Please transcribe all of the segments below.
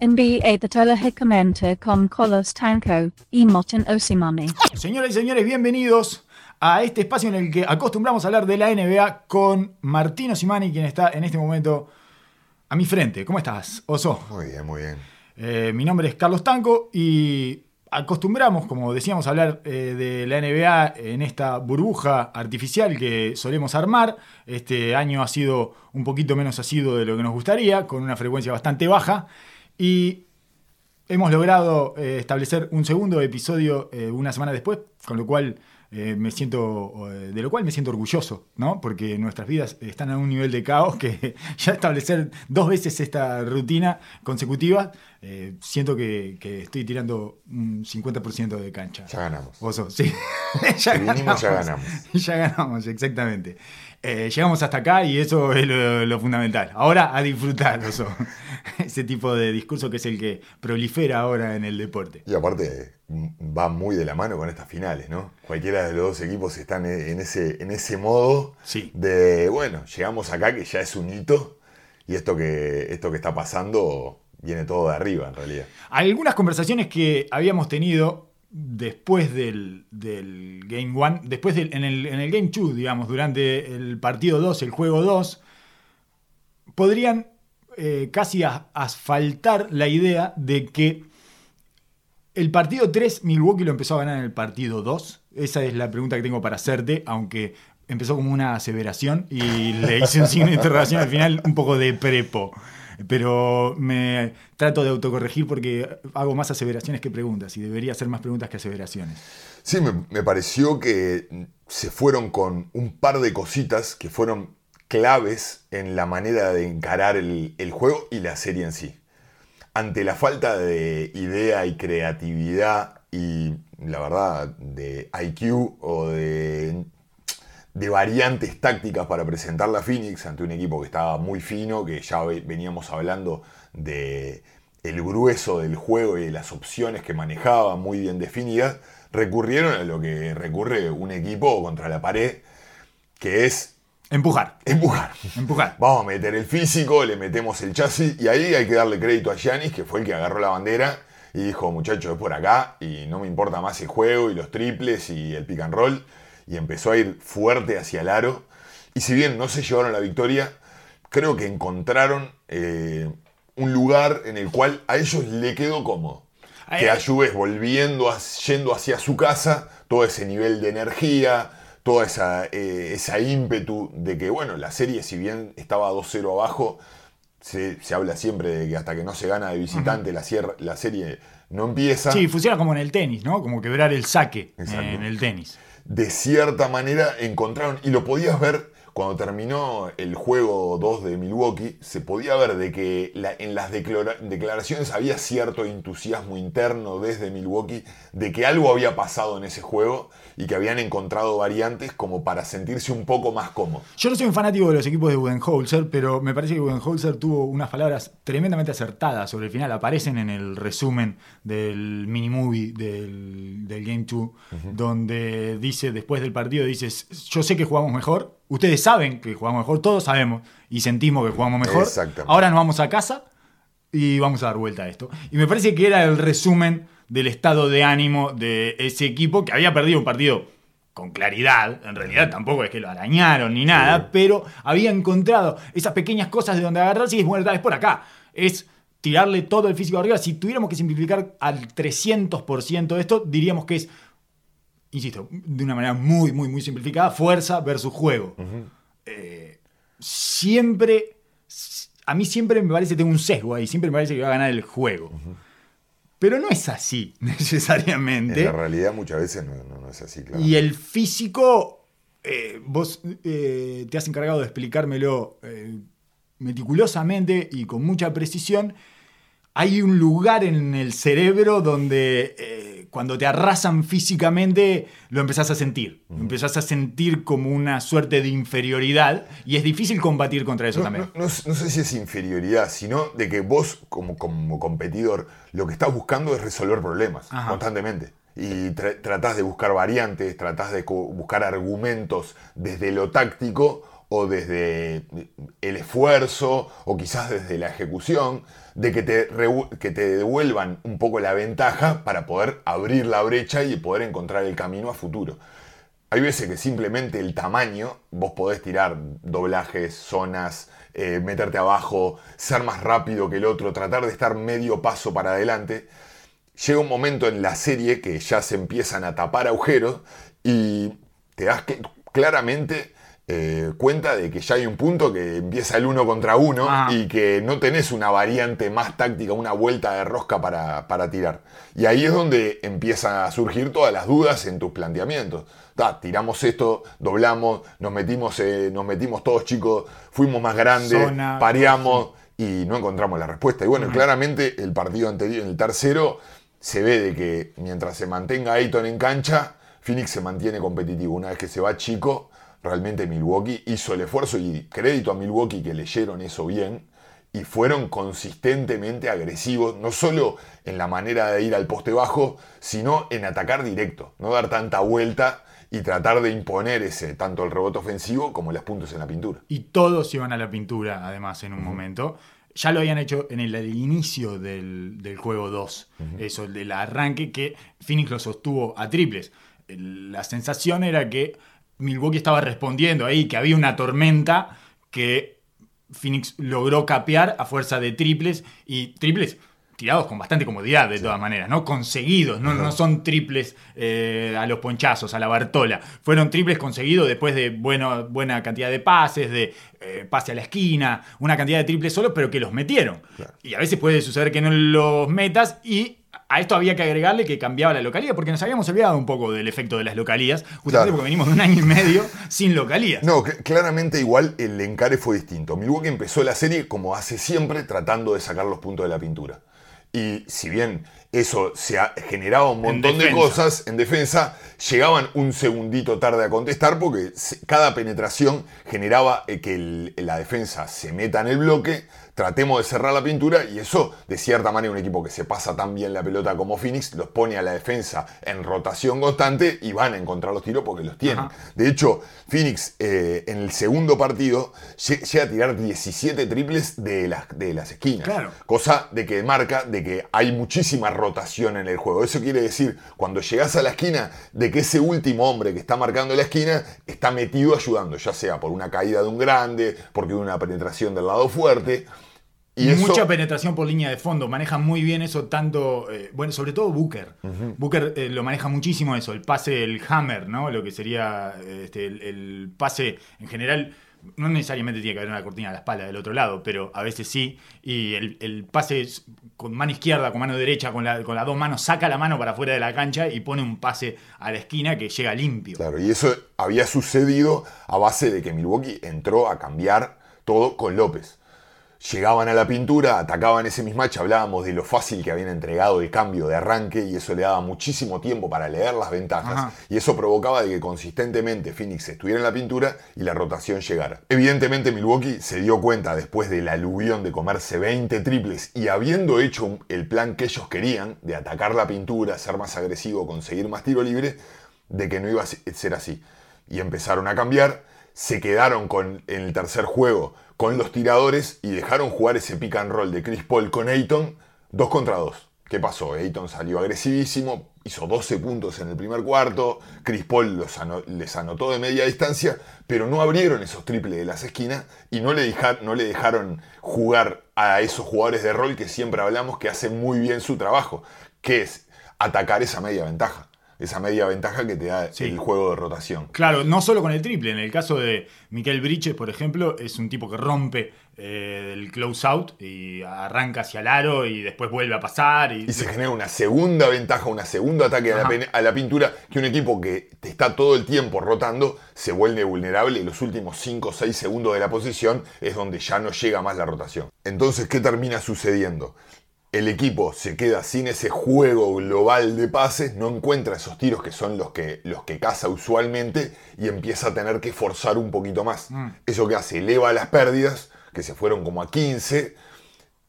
NBA Hickamente con Colos Tanco y Moten Osimami. Señoras y señores, bienvenidos a este espacio en el que acostumbramos a hablar de la NBA con Martino Simani, quien está en este momento a mi frente. ¿Cómo estás, Oso? Muy bien, muy bien. Eh, mi nombre es Carlos Tanco y acostumbramos, como decíamos, a hablar eh, de la NBA en esta burbuja artificial que solemos armar. Este año ha sido un poquito menos asiduo de lo que nos gustaría, con una frecuencia bastante baja. Y hemos logrado eh, establecer un segundo episodio eh, una semana después, con lo cual eh, me siento, de lo cual me siento orgulloso, ¿no? Porque nuestras vidas están a un nivel de caos que ya establecer dos veces esta rutina consecutiva, siento que, estoy tirando un 50% de cancha. Ya ganamos. sí. ya, ganamos. ya ganamos. Ya ganamos, exactamente. Eh, llegamos hasta acá y eso es lo, fundamental. Ahora a disfrutar ese tipo de discurso que es el que prolifera ahora en el deporte. Y aparte va muy de la mano con estas finales, ¿no? Cualquiera de los dos equipos están en ese, en ese modo sí. de, bueno, llegamos acá que ya es un hito y esto que, esto que está pasando viene todo de arriba en realidad. Algunas conversaciones que habíamos tenido después del, Game 1, después del, en, el, en el Game 2, digamos, durante el partido 2, el juego 2, podrían eh, casi asfaltar la idea de que el partido 3 Milwaukee lo empezó a ganar en el partido 2. Esa es la pregunta que tengo para hacerte, aunque empezó como una aseveración y le hice un signo de interrogación al final un poco de prepo pero me trato de autocorregir porque hago más aseveraciones que preguntas y debería hacer más preguntas que aseveraciones. Sí, me, pareció que se fueron con un par de cositas que fueron claves en la manera de encarar el, el juego y la serie en sí. Ante la falta de idea y creatividad y la verdad de IQ o de de variantes tácticas para presentar la Phoenix ante un equipo que estaba muy fino, que ya veníamos hablando de el grueso del juego y de las opciones que manejaba muy bien definidas, recurrieron a lo que recurre un equipo contra la pared, que es Empujar. Empujar. Empujar. Vamos a meter el físico, le metemos el chasis y ahí hay que darle crédito a Giannis, que fue el que agarró la bandera y dijo, muchachos, es por acá y no me importa más el juego y los triples y el pick and roll y empezó a ir fuerte hacia el aro. Y si bien no se llevaron la victoria, creo que encontraron eh, un lugar en el cual a ellos le quedó cómodo. Que a Juves volviendo, yendo hacia su casa, todo ese nivel de energía, toda esa, eh, esa ímpetu de que, bueno, la serie, si bien estaba 2-0 abajo, se, habla siempre de que hasta que no se gana de visitante, la, la, serie no empieza. Sí, funciona como en el tenis, ¿no? Como quebrar el saque en el tenis de cierta manera encontraron, y lo podías ver cuando terminó el juego 2 de Milwaukee, se podía ver de que en las declaraciones había cierto entusiasmo interno desde Milwaukee de que algo había pasado en ese juego y que habían encontrado variantes como para sentirse un poco más cómodos. Yo no soy un fanático de los equipos de Budenholzer, pero me parece que Budenholzer tuvo unas palabras tremendamente acertadas sobre el final. Aparecen en el resumen del mini movie del, Game 2, donde dice, después del partido, dices, yo sé que jugamos mejor, Ustedes saben que jugamos mejor, todos sabemos y sentimos que jugamos mejor. Ahora nos vamos a casa y vamos a dar vuelta a esto. Y me parece que era el resumen del estado de ánimo de ese equipo que había perdido un partido con claridad, en realidad tampoco es que lo arañaron ni nada, pero había encontrado esas pequeñas cosas de donde agarrarse y es bueno, es por acá. Es tirarle todo el físico arriba. Si tuviéramos que simplificar al 300% esto, diríamos que es insisto, de una manera muy, muy, muy simplificada, fuerza versus juego. Eh, siempre, a mí siempre me parece tengo un sesgo ahí, siempre me parece que va a ganar el juego. Pero no es así, necesariamente. En la realidad muchas veces no, es así, claro. Y el físico, eh, vos eh, te has encargado de explicármelo meticulosamente y con mucha precisión. Hay un lugar en el cerebro donde cuando te arrasan físicamente, lo empezás a sentir. Lo empezás a sentir como una suerte de inferioridad y es difícil combatir contra eso también. No, sé si es inferioridad, sino de que vos, como, como competidor, lo que estás buscando es resolver problemas constantemente. Y tratás de buscar variantes, tratás de buscar argumentos desde lo táctico o desde el esfuerzo o quizás desde la ejecución, de que te, que te devuelvan un poco la ventaja para poder abrir la brecha y poder encontrar el camino a futuro. Hay veces que simplemente el tamaño, vos podés tirar doblajes, zonas, eh, meterte abajo, ser más rápido que el otro, tratar de estar medio paso para adelante. Llega un momento en la serie que ya se empiezan a tapar agujeros y te das que, claramente eh, cuenta de que ya hay un punto que empieza el uno contra uno Ah. y que no tenés una variante más táctica, una vuelta de rosca para, para tirar. Y ahí es donde empiezan a surgir todas las dudas en tus planteamientos. Ta, tiramos esto, doblamos, nos metimos, eh, nos metimos todos chicos, fuimos más grandes, Zona, pareamos y no encontramos la respuesta. Y bueno, claramente el partido anterior, en el tercero, se ve de que mientras se mantenga Ayton en cancha, Phoenix se mantiene competitivo. Una vez que se va chico, realmente Milwaukee hizo el esfuerzo y crédito a Milwaukee que leyeron eso bien y fueron consistentemente agresivos, no solo en la manera de ir al poste bajo, sino en atacar directo, no dar tanta vuelta y tratar de imponer ese tanto el rebote ofensivo como los puntos en la pintura. Y todos iban a la pintura, además, en un momento. Ya lo habían hecho en el, el inicio del, del juego 2. Eso, el del arranque, que Phoenix lo sostuvo a triples. La sensación era que Milwaukee estaba respondiendo ahí, que había una tormenta que Phoenix logró capear a fuerza de triples y triples tirados con bastante comodidad de todas maneras, ¿no? Conseguidos, no, no son triples eh, a los ponchazos, a la Bartola. Fueron triples conseguidos después de bueno, buena cantidad de pases, de eh, pase a la esquina, una cantidad de triples solos, pero que los metieron. Claro. Y a veces puede suceder que no los metas y a esto había que agregarle que cambiaba la localidad, porque nos habíamos olvidado un poco del efecto de las localías, justamente Claro. porque venimos de un año y medio sin localías. No, cl- claramente igual el encare fue distinto. Milwaukee empezó la serie como hace siempre, tratando de sacar los puntos de la pintura. Y si bien eso se ha- generaba un montón de cosas en defensa, llegaban un segundito tarde a contestar porque cada penetración generaba eh, que el- la defensa se meta en el bloque, tratemos de cerrar la pintura y eso, de cierta manera, un equipo que se pasa tan bien la pelota como Phoenix, los pone a la defensa en rotación constante y van a encontrar los tiros porque los tienen. Ajá. De hecho, Phoenix eh, en el segundo partido lle- llega a tirar 17 triples de las, de las esquinas. Claro. Cosa de que marca de que hay muchísima rotación en el juego. Eso quiere decir, cuando llegas a la esquina, de que ese último hombre que está marcando la esquina está metido ayudando, ya sea por una caída de un grande, porque una penetración del lado fuerte. Y eso, Mucha penetración por línea de fondo, maneja muy bien eso tanto, eh, bueno, sobre todo Booker. Booker eh, lo maneja muchísimo eso, el pase, el hammer, ¿no? Lo que sería este, el, el pase en general, no necesariamente tiene que haber una cortina a la espalda del otro lado, pero a veces sí, y el, el pase con mano izquierda, con mano derecha, con, la- con las dos manos, saca la mano para afuera de la cancha y pone un pase a la esquina que llega limpio. Claro, y eso había sucedido a base de que Milwaukee entró a cambiar todo con López. Llegaban a la pintura, atacaban ese mismatch, hablábamos de lo fácil que habían entregado el cambio de arranque y eso le daba muchísimo tiempo para leer las ventajas Ajá. y eso provocaba de que consistentemente Phoenix estuviera en la pintura y la rotación llegara. Evidentemente Milwaukee se dio cuenta después del aluvión de comerse 20 triples y habiendo hecho el plan que ellos querían de atacar la pintura, ser más agresivo, conseguir más tiro libre, de que no iba a ser así. Y empezaron a cambiar, se quedaron con, en el tercer juego con los tiradores y dejaron jugar ese pick and roll de Chris Paul con Ayton, dos contra dos. ¿Qué pasó? Ayton salió agresivísimo, hizo 12 puntos en el primer cuarto, Chris Paul les anotó de media distancia, pero no abrieron esos triples de las esquinas y no le dejaron jugar a esos jugadores de rol que siempre hablamos que hacen muy bien su trabajo, que es atacar esa media ventaja, esa media ventaja que te da Sí. el juego de rotación. Claro, no solo con el triple. En el caso de Miquel Bridges, por ejemplo, es un tipo que rompe eh, el close out y arranca hacia el aro y después vuelve a pasar. Y, Y se genera una segunda ventaja, un segundo ataque a la, a la pintura, que un equipo que te está todo el tiempo rotando se vuelve vulnerable y los últimos 5 o 6 segundos de la posición es donde ya no llega más la rotación. Entonces, ¿qué termina sucediendo? El equipo se queda sin ese juego global de pases, no encuentra esos tiros que son los que, los que caza usualmente y empieza a tener que forzar un poquito más. Eso que hace, eleva las pérdidas, que se fueron como a 15,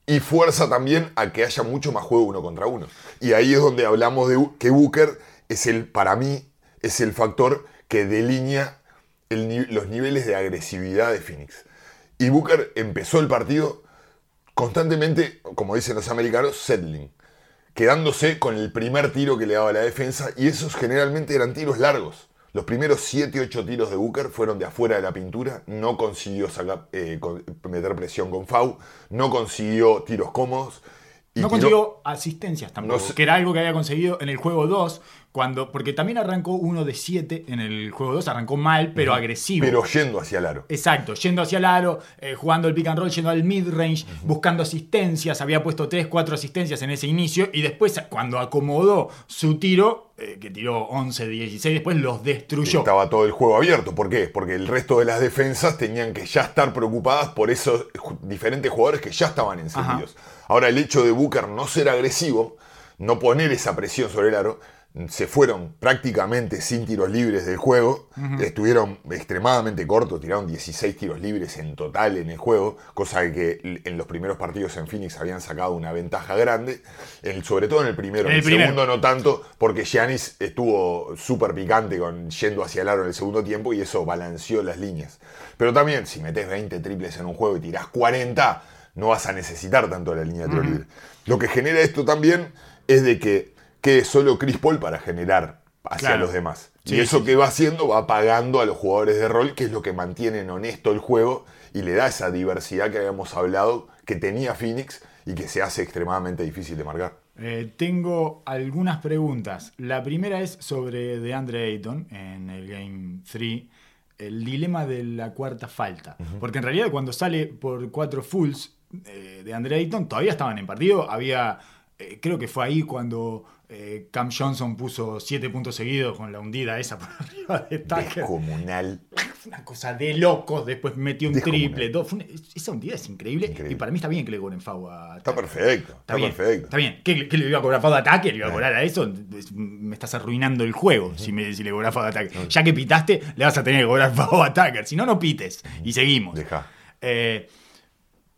y fuerza también a que haya mucho más juego uno contra uno. Y ahí es donde hablamos de que Booker es el, para mí, es el factor que delinea el los niveles de agresividad de Phoenix. Y Booker empezó el partido constantemente, como dicen los americanos, settling, quedándose con el primer tiro que le daba la defensa y esos generalmente eran tiros largos. Los primeros 7-8 tiros de Booker fueron de afuera de la pintura, no consiguió sacar, eh, meter presión con Fau, no consiguió tiros cómodos. y no tiró- consiguió asistencias tampoco, No sé. que era algo que había conseguido en el juego 2, cuando, porque también arrancó uno de 7 en el juego 2, arrancó mal, pero agresivo. Pero yendo hacia el aro. Exacto, yendo hacia el aro, eh, jugando el pick and roll, yendo al mid-range, buscando asistencias, había puesto 3, 4 asistencias en ese inicio y después cuando acomodó su tiro, eh, que tiró 11, 16, después los destruyó. Estaba todo el juego abierto. ¿Por qué? Porque el resto de las defensas tenían que ya estar preocupadas por esos diferentes jugadores que ya estaban encendidos. Ahora, el hecho de Booker no ser agresivo, no poner esa presión sobre el aro, se fueron prácticamente sin tiros libres del juego. Estuvieron extremadamente cortos, tiraron 16 tiros libres en total en el juego, cosa que en los primeros partidos en Phoenix habían sacado una ventaja grande, el- sobre todo en el primero. En el el primero. segundo no tanto, porque Giannis estuvo súper picante con yendo hacia el aro en el segundo tiempo y eso balanceó las líneas. Pero también, si metes 20 triples en un juego y tirás 40, no vas a necesitar tanto la línea de tiro libre. Lo que genera esto también es de que quede solo Chris Paul para generar hacia Claro. los demás. Sí, y eso sí, que va haciendo va pagando a los jugadores de rol, que es lo que mantienen honesto el juego y le da esa diversidad que habíamos hablado que tenía Phoenix y que se hace extremadamente difícil de marcar. Eh, tengo algunas preguntas. La primera es sobre DeAndre Ayton en el Game 3. El dilema de la cuarta falta. Porque en realidad cuando sale por cuatro fulls eh, de Andre Ayton, todavía estaban en partido. Había, eh, creo que fue ahí cuando eh, Cam Johnson puso siete puntos seguidos con la hundida esa por arriba de Tucker. Descomunal. Fue una cosa de locos. Después metió un Descomunal. triple. una- esa hundida es increíble, Increíble. Y para mí está bien que le cobren FAU a Está Tucker. perfecto. Está, bien, perfecto. Está bien. ¿Qué, qué le iba a cobrar FAU de ataque? ¿Le iba a Eh. cobrar a eso? Es- Me estás arruinando el juego si, me, si le cobras FAU de ataque. Ya que pitaste, le vas a tener que cobrar FAU a ataque. Si no, no pites. Y seguimos. Deja. Eh,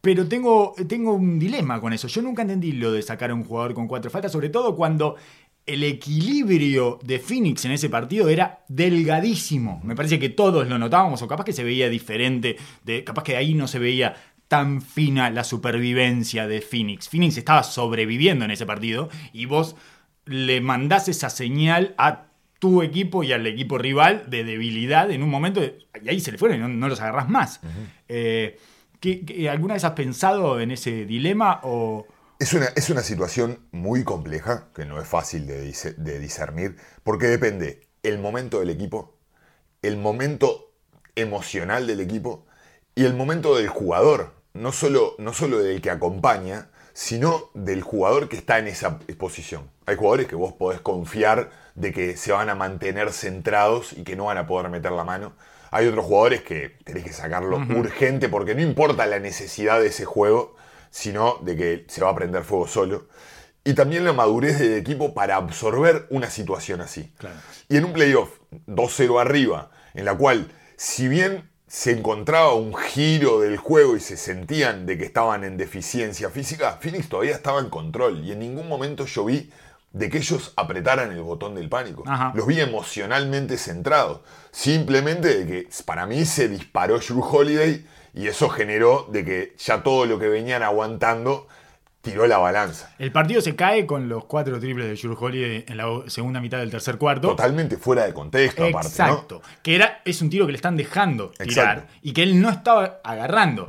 pero tengo, tengo un dilema con eso. Yo nunca entendí lo de sacar a un jugador con cuatro faltas, sobre todo cuando el equilibrio de Phoenix en ese partido era delgadísimo. Me parece que todos lo notábamos, o capaz que se veía diferente, de, capaz que ahí no se veía tan fina la supervivencia de Phoenix. Phoenix estaba sobreviviendo en ese partido y vos le mandás esa señal a tu equipo y al equipo rival de debilidad en un momento de- y ahí se le fueron y no, no los agarrás más. Eh, ¿qué- qué- ¿Alguna vez has pensado en ese dilema o...? Es una, es una situación muy compleja, que no es fácil de discernir, porque depende el momento del equipo, el momento emocional del equipo y el momento del jugador, no solo, no solo del que acompaña, sino del jugador que está en esa posición. Hay jugadores que vos podés confiar de que se van a mantener centrados y que no van a poder meter la mano. Hay otros jugadores que tenés que sacarlo urgente porque no importa la necesidad de ese juego, sino de que se va a prender fuego solo. Y también la madurez del equipo para absorber una situación así. Claro. Y en un playoff 2-0 arriba, en la cual, si bien se encontraba un giro del juego y se sentían de que estaban en deficiencia física, Phoenix todavía estaba en control. Y en ningún momento yo vi de que ellos apretaran el botón del pánico. Ajá. Los vi emocionalmente centrados. Simplemente de que para mí se disparó Drew Holiday y eso generó de que ya todo lo que venían aguantando tiró la balanza. El partido se cae con los cuatro triples de Drew Holiday en la segunda mitad del tercer cuarto. Totalmente fuera de contexto, aparte. ¿no? Exacto. Que era, es un tiro que le están dejando tirar Exacto. y que él no estaba agarrando.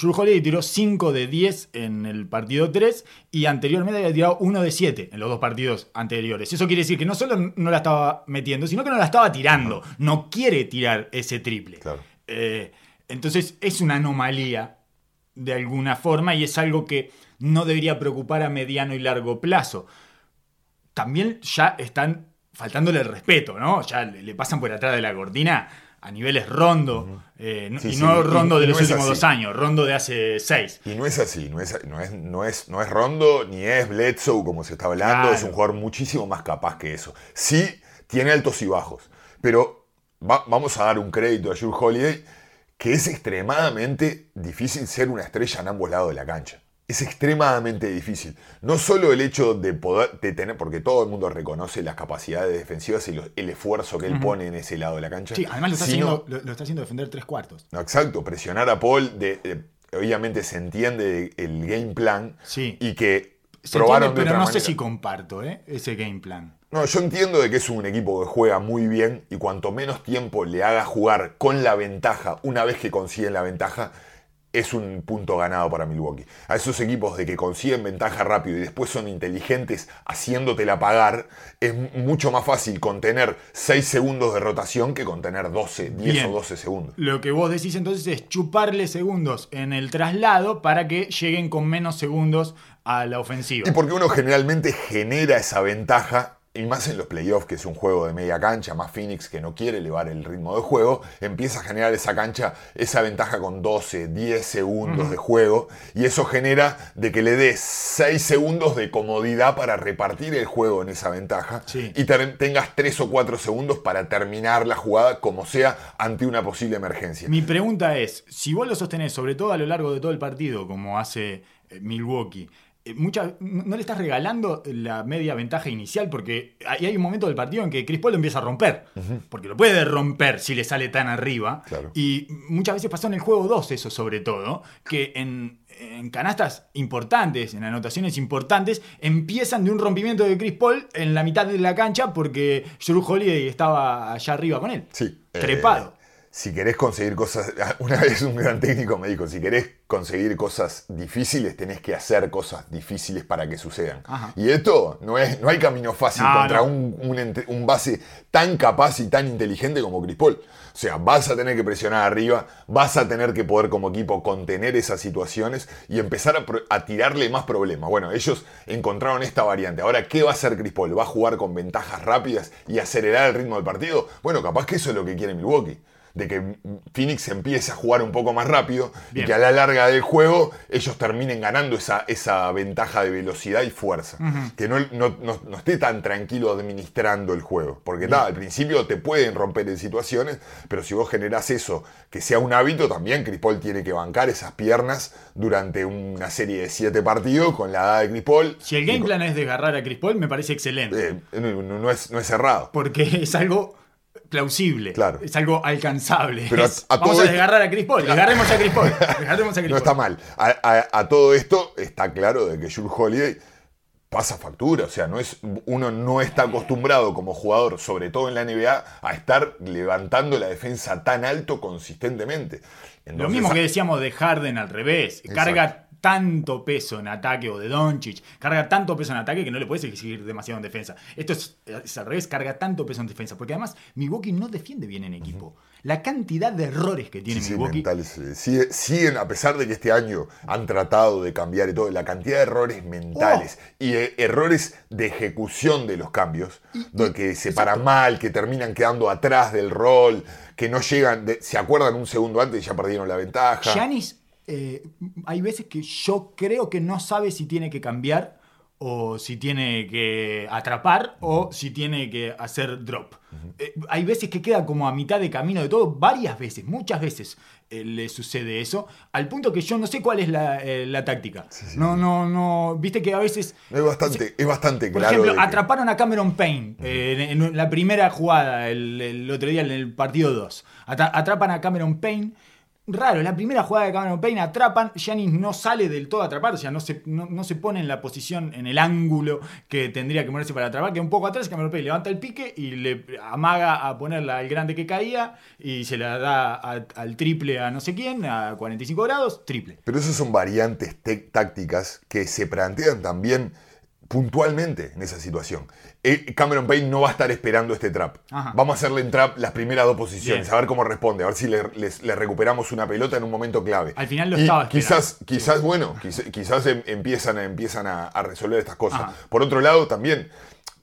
Drew Holiday tiró 5 de 10 en el partido 3 y anteriormente había tirado 1 de 7 en los dos partidos anteriores. Eso quiere decir que no solo no la estaba metiendo, sino que no la estaba tirando. No quiere tirar ese triple. Claro. Eh, entonces es una anomalía de alguna forma y es algo que no debería preocupar a mediano y largo plazo. También ya están faltándole el respeto, ¿no? Ya le, le pasan por atrás de la cortina a niveles rondo, eh, no- Sí, y no rondo y de los últimos dos años, rondo de hace seis. Y no es así, no es, no es, no es, no es Rondo, ni es Bledsoe, como se está hablando, Claro. es un jugador muchísimo más capaz que eso. Sí, tiene altos y bajos, pero va- vamos a dar un crédito a Drew Holiday, que es extremadamente difícil ser una estrella en ambos lados de la cancha. Es extremadamente difícil. No solo el hecho de poder de tener, porque todo el mundo reconoce las capacidades defensivas y el esfuerzo que él pone en ese lado de la cancha. Sí, además lo está, sino- haciendo, lo, lo está haciendo defender tres cuartos. No, exacto, presionar a Paul, de, de- obviamente se entiende el game plan Sí. y que Se probaron entiende, de pero otra no sé si comparto ¿eh? ese game plan. No, yo entiendo de que es un equipo que juega muy bien y cuanto menos tiempo le haga jugar con la ventaja, una vez que consiguen la ventaja, es un punto ganado para Milwaukee. A esos equipos de que consiguen ventaja rápido y después son inteligentes haciéndotela pagar, es mucho más fácil contener 6 segundos de rotación que contener 12, 10 Bien. o 12 segundos. Lo que vos decís entonces es chuparle segundos en el traslado para que lleguen con menos segundos a la ofensiva. Y porque uno generalmente genera esa ventaja, y más en los playoffs, que es un juego de media cancha, más Phoenix que no quiere elevar el ritmo de juego, empieza a generar esa cancha, esa ventaja con 12, 10 segundos de juego, y eso genera de que le dé 6 segundos de comodidad para repartir el juego en esa ventaja, Sí. y tengas 3 o 4 segundos para terminar la jugada como sea ante una posible emergencia. Mi pregunta es, si vos lo sostenés, sobre todo a lo largo de todo el partido, como hace eh, Milwaukee, eh, mucha- no le estás regalando la media ventaja inicial porque hay, hay un momento del partido en que Chris Paul lo empieza a romper, porque lo puede romper si le sale tan arriba. Claro. Y muchas veces pasó en el juego 2 eso sobre todo, que en, en canastas importantes, en anotaciones importantes, empiezan de un rompimiento de Chris Paul en la mitad de la cancha porque Drew Holiday estaba allá arriba con él. Sí. eh, Trepado. Si querés conseguir cosas, una vez un gran técnico me dijo, si querés conseguir cosas difíciles, tenés que hacer cosas difíciles para que sucedan. Ajá. Y esto no es, no hay camino fácil No, contra no. Un, un base tan capaz y tan inteligente como Chris Paul. O sea, vas a tener que presionar arriba, vas a tener que poder como equipo contener esas situaciones y empezar a, a tirarle más problemas. Bueno, ellos encontraron esta variante. Ahora, ¿qué va a hacer Chris Paul? ¿Va a jugar con ventajas rápidas y acelerar el ritmo del partido? Bueno, capaz que eso es lo que quiere Milwaukee. De que Phoenix empiece a jugar un poco más rápido Bien. y que a la larga del juego ellos terminen ganando esa, esa ventaja de velocidad y fuerza. Que no, no- no- no esté tan tranquilo administrando el juego. Porque ta, al principio te pueden romper en situaciones, pero si vos generás eso, que sea un hábito, también Chris Paul tiene que bancar esas piernas durante una serie de siete partidos con la edad de Chris Paul. Si el game plan es desgarrar a Chris Paul, me parece excelente. eh, no es, no es cerrado. Porque es algo plausible. Claro. Es algo alcanzable. Pero a- Es, a vamos a esto- desgarrar a Chris Paul. Desgarremos a Chris Paul. Desgarremos a Chris No Paul. está mal. A, todo esto está claro de que Jules Holiday pasa factura. O sea, no es, uno no está acostumbrado como jugador, sobre todo en la NBA, a estar levantando la defensa tan alto consistentemente. Lo mismo que decíamos de Harden al revés. Exacto. Carga tanto peso en ataque o de Doncic. Carga tanto peso en ataque que no le puedes exigir demasiado en defensa. Esto es, es al revés. Carga tanto peso en defensa. Porque además Milwaukee no defiende bien en equipo. La cantidad de errores que tiene Sí, Milwaukee. mentales, eh, sigue- siguen, a pesar de que este año han tratado de cambiar y todo, la cantidad de errores mentales Oh. y eh, errores de ejecución de los cambios, donde que se paran mal, que terminan quedando atrás del rol, que no llegan, de- se acuerdan un segundo antes y ya perdieron la ventaja. Giannis, eh, hay veces que yo creo que no sabe si tiene que cambiar o si tiene que atrapar o si tiene que hacer drop. Eh, hay veces que queda como a mitad de camino de todo, varias veces, muchas veces eh, le sucede eso, al punto que yo no sé cuál es la, eh, la táctica. No, no, no, viste que a veces... Es bastante, es bastante Por claro. ejemplo, que- atraparon a Cameron Payne en, en la primera jugada el, el otro día en el partido 2. Atra- atrapan a Cameron Payne. Raro, la primera jugada de Cameron Payne atrapan, Giannis no sale del todo a atrapar, o sea, no se, no, no se pone en la posición, en el ángulo que tendría que ponerse para atrapar, que un poco atrás, Cameron Payne levanta el pique y le amaga a ponerla al grande que caía y se la da al triple a no sé quién, a 45 grados, triple. Pero esas son variantes tácticas que se plantean también puntualmente en esa situación. Eh, Cameron Payne no va a estar esperando este trap. Ajá. Vamos a hacerle en trap las primeras dos posiciones, Bien. a ver cómo responde, a ver si le, les- le recuperamos una pelota en un momento clave. Al final lo Y estaba esperando. Quizás, quizás bueno, quiz- quizás em- empiezan, a- empiezan a, a resolver estas cosas. Ajá. Por otro lado, también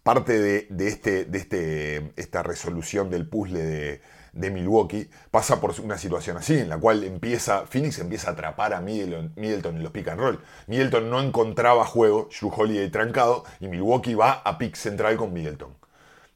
parte de, de este, de este, esta resolución del puzzle de, de Milwaukee pasa por una situación así, en la cual empieza, Phoenix empieza a atrapar a Middleton, Middleton en los pick and roll. Middleton no encontraba juego, Drew Holiday trancado, y Milwaukee va a pick central con Middleton.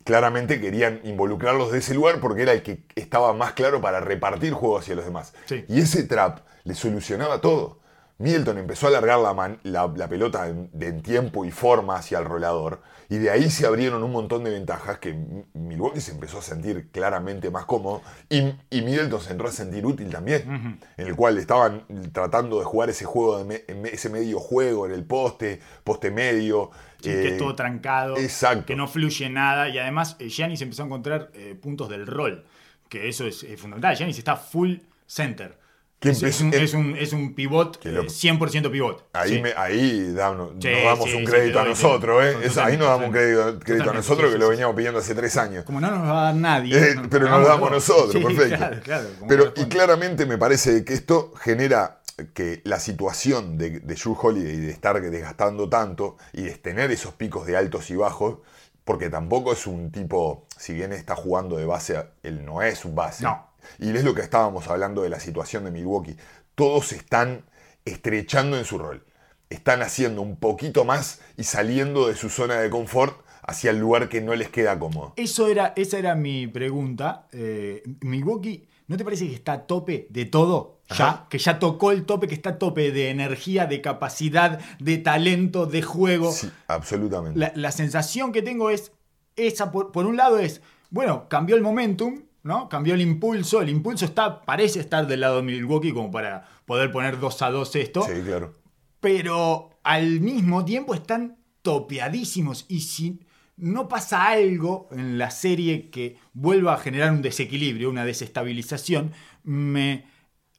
Claramente querían involucrarlos de ese lugar porque era el que estaba más claro para repartir juego hacia los demás. Sí. Y ese trap le solucionaba todo. Middleton empezó a alargar la, man- la- la pelota en, de- en tiempo y forma hacia el rolador. Y de ahí se abrieron un montón de ventajas que Milwaukee se empezó a sentir claramente más cómodo. Y, y Middleton se entró a sentir útil también. En el cual estaban tratando de jugar ese juego, de me- ese medio juego en el poste, poste medio. Sí, que eh, es todo trancado, exacto. que no fluye nada y además eh, Giannis empezó a encontrar eh, puntos del rol, que eso es eh, fundamental. Giannis está full center. Que Es, un, em- es un- es un pivot, Que lo- eh, 100% pivot. Ahí, Sí. me- ahí da- nos Sí, damos sí, un sí, crédito a nosotros, ¿eh? Es- ahí nos damos un crédito, crédito a nosotros sí, que sí, lo veníamos pidiendo hace tres años. Como no nos va a dar nadie. Eh, no- pero nos hagámoslo. damos nosotros, Sí, perfecto. Claro, claro, Pero, y claramente me parece que esto genera que la situación de, de Holiday de estar desgastando tanto y de tener esos picos de altos y bajos, porque tampoco es un tipo, si bien está jugando de base, él no es un base. No. Y es lo que estábamos hablando de la situación de Milwaukee. Todos están estrechando en su rol. Están haciendo un poquito más y saliendo de su zona de confort hacia el lugar que no les queda cómodo. Eso era, esa era mi pregunta. Eh, Milwaukee, ¿no te parece que está a tope de todo? Ya, Ajá. que ya tocó el tope, que está a tope de energía, de capacidad, de talento, de juego. Sí, absolutamente. La, la sensación que tengo es, esa por, por un lado es, bueno, cambió el momentum, ¿no? Cambió el impulso, el impulso está, parece estar del lado de Milwaukee como para poder poner 2 a 2 esto, Sí, claro. pero al mismo tiempo están topeadísimos y si no pasa algo en la serie que vuelva a generar un desequilibrio, una desestabilización, me,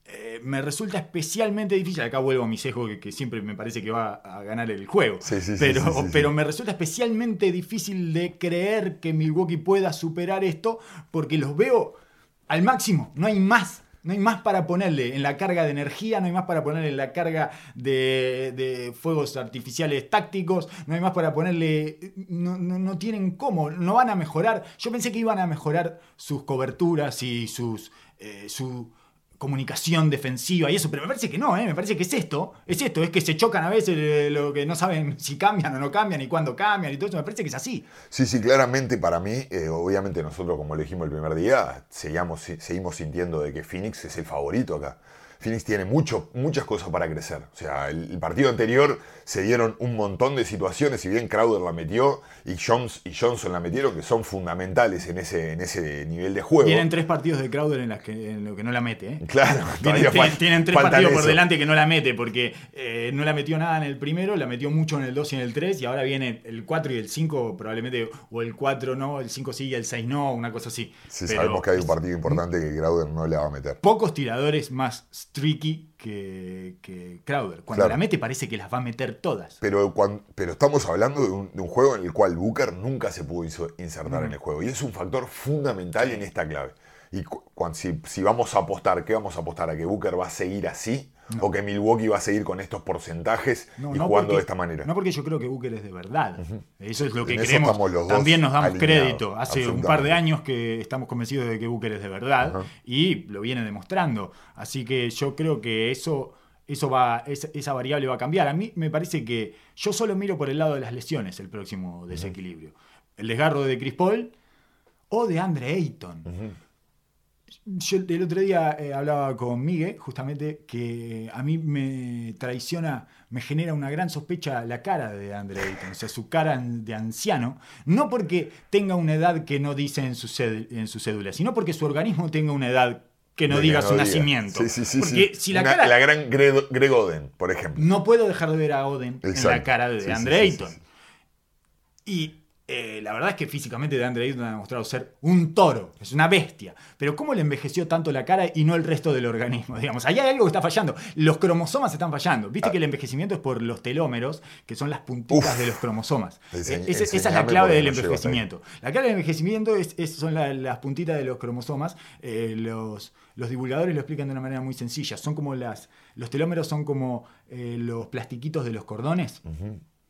eh, me resulta especialmente difícil. Acá vuelvo a mi sesgo que, que siempre me parece que va a ganar el juego. Sí, sí, sí, pero, sí. pero me resulta especialmente difícil de creer que Milwaukee pueda superar esto porque los veo al máximo. No hay más. No hay más para ponerle en la carga de energía, no hay más para ponerle en la carga de, de fuegos artificiales tácticos, no hay más para ponerle... No, no- no tienen cómo, no van a mejorar. Yo pensé que iban a mejorar sus coberturas y sus, eh, su comunicación defensiva y eso, pero me parece que no, ¿eh? me parece que es esto, es esto, es que se chocan a veces eh, lo que no saben si cambian o no cambian y cuándo cambian y todo eso, me parece que es así. Sí, sí, claramente para mí, eh, obviamente nosotros como lo dijimos el primer día, seguimos, seguimos sintiendo de que Phoenix es el favorito acá. Phoenix tiene mucho, muchas cosas para crecer. O sea, el, el partido anterior se dieron un montón de situaciones, si bien Crowder la metió y, Jones, y Johnson la metieron, que son fundamentales en ese, en ese nivel de juego. Tienen tres partidos de Crowder en, las que, en lo que no la mete. ¿eh? Claro, Tienen, tienen- tres partidos por delante que no la mete, porque eh, no la metió nada en el primero, la metió mucho en el 2 y en el 3, y ahora viene el 4 y el 5 probablemente, o el 4 no, el 5 sí y el 6 no, una cosa así. Sí, Pero sabemos que hay un partido importante que Crowder no le va a meter. Pocos tiradores más streaky que, que Crowder. Cuando Claro. la mete parece que las va a meter todas. Pero, pero estamos hablando de un, de un juego en el cual Booker nunca se pudo insertar Mm. en el juego. Y es un factor fundamental en esta clave. Y cu- cuan- si, si vamos a apostar, ¿qué vamos a apostar? ¿A que Booker va a seguir así? ¿O que Milwaukee va a seguir con estos porcentajes No, y no jugando porque- de esta manera? No porque yo creo que Booker es de verdad. Eso es lo que En creemos. También nos damos crédito. Hace un par de años que estamos convencidos de que Booker es de verdad y lo viene demostrando. Así que yo creo que eso, eso va, esa, esa variable va a cambiar. A mí me parece que yo solo miro por el lado de las lesiones el próximo desequilibrio. El desgarro de Chris Paul o de Andre Ayton. Yo el otro día eh, hablaba con Miguel, justamente, que a mí me traiciona, me genera una gran sospecha la cara de Andre Ayton, o sea, su cara de anciano, no porque tenga una edad que no dice en su, en su cédula, sino porque su organismo tenga una edad que no De diga que su diga. nacimiento. Sí, sí, sí. porque si la Una- cara... la gran Greg, Greg Oden, por ejemplo. No puedo dejar de ver a Oden en la cara de sí, sí, Ayton. Y eh, la verdad es que físicamente de Andre Ayton ha demostrado ser un toro, es una bestia. Pero ¿cómo le envejeció tanto la cara y no el resto del organismo? Digamos, ahí hay algo que está fallando. Los cromosomas están fallando. Viste Ah. que el envejecimiento es por los telómeros, que son las puntitas Uf. de los cromosomas. Enseñ- Eh, esa es la clave del envejecimiento. La clave del envejecimiento es, es- son la- las puntitas de los cromosomas. Eh, los, los divulgadores lo explican de una manera muy sencilla. Son como las. Los telómeros son como eh, los plastiquitos de los cordones.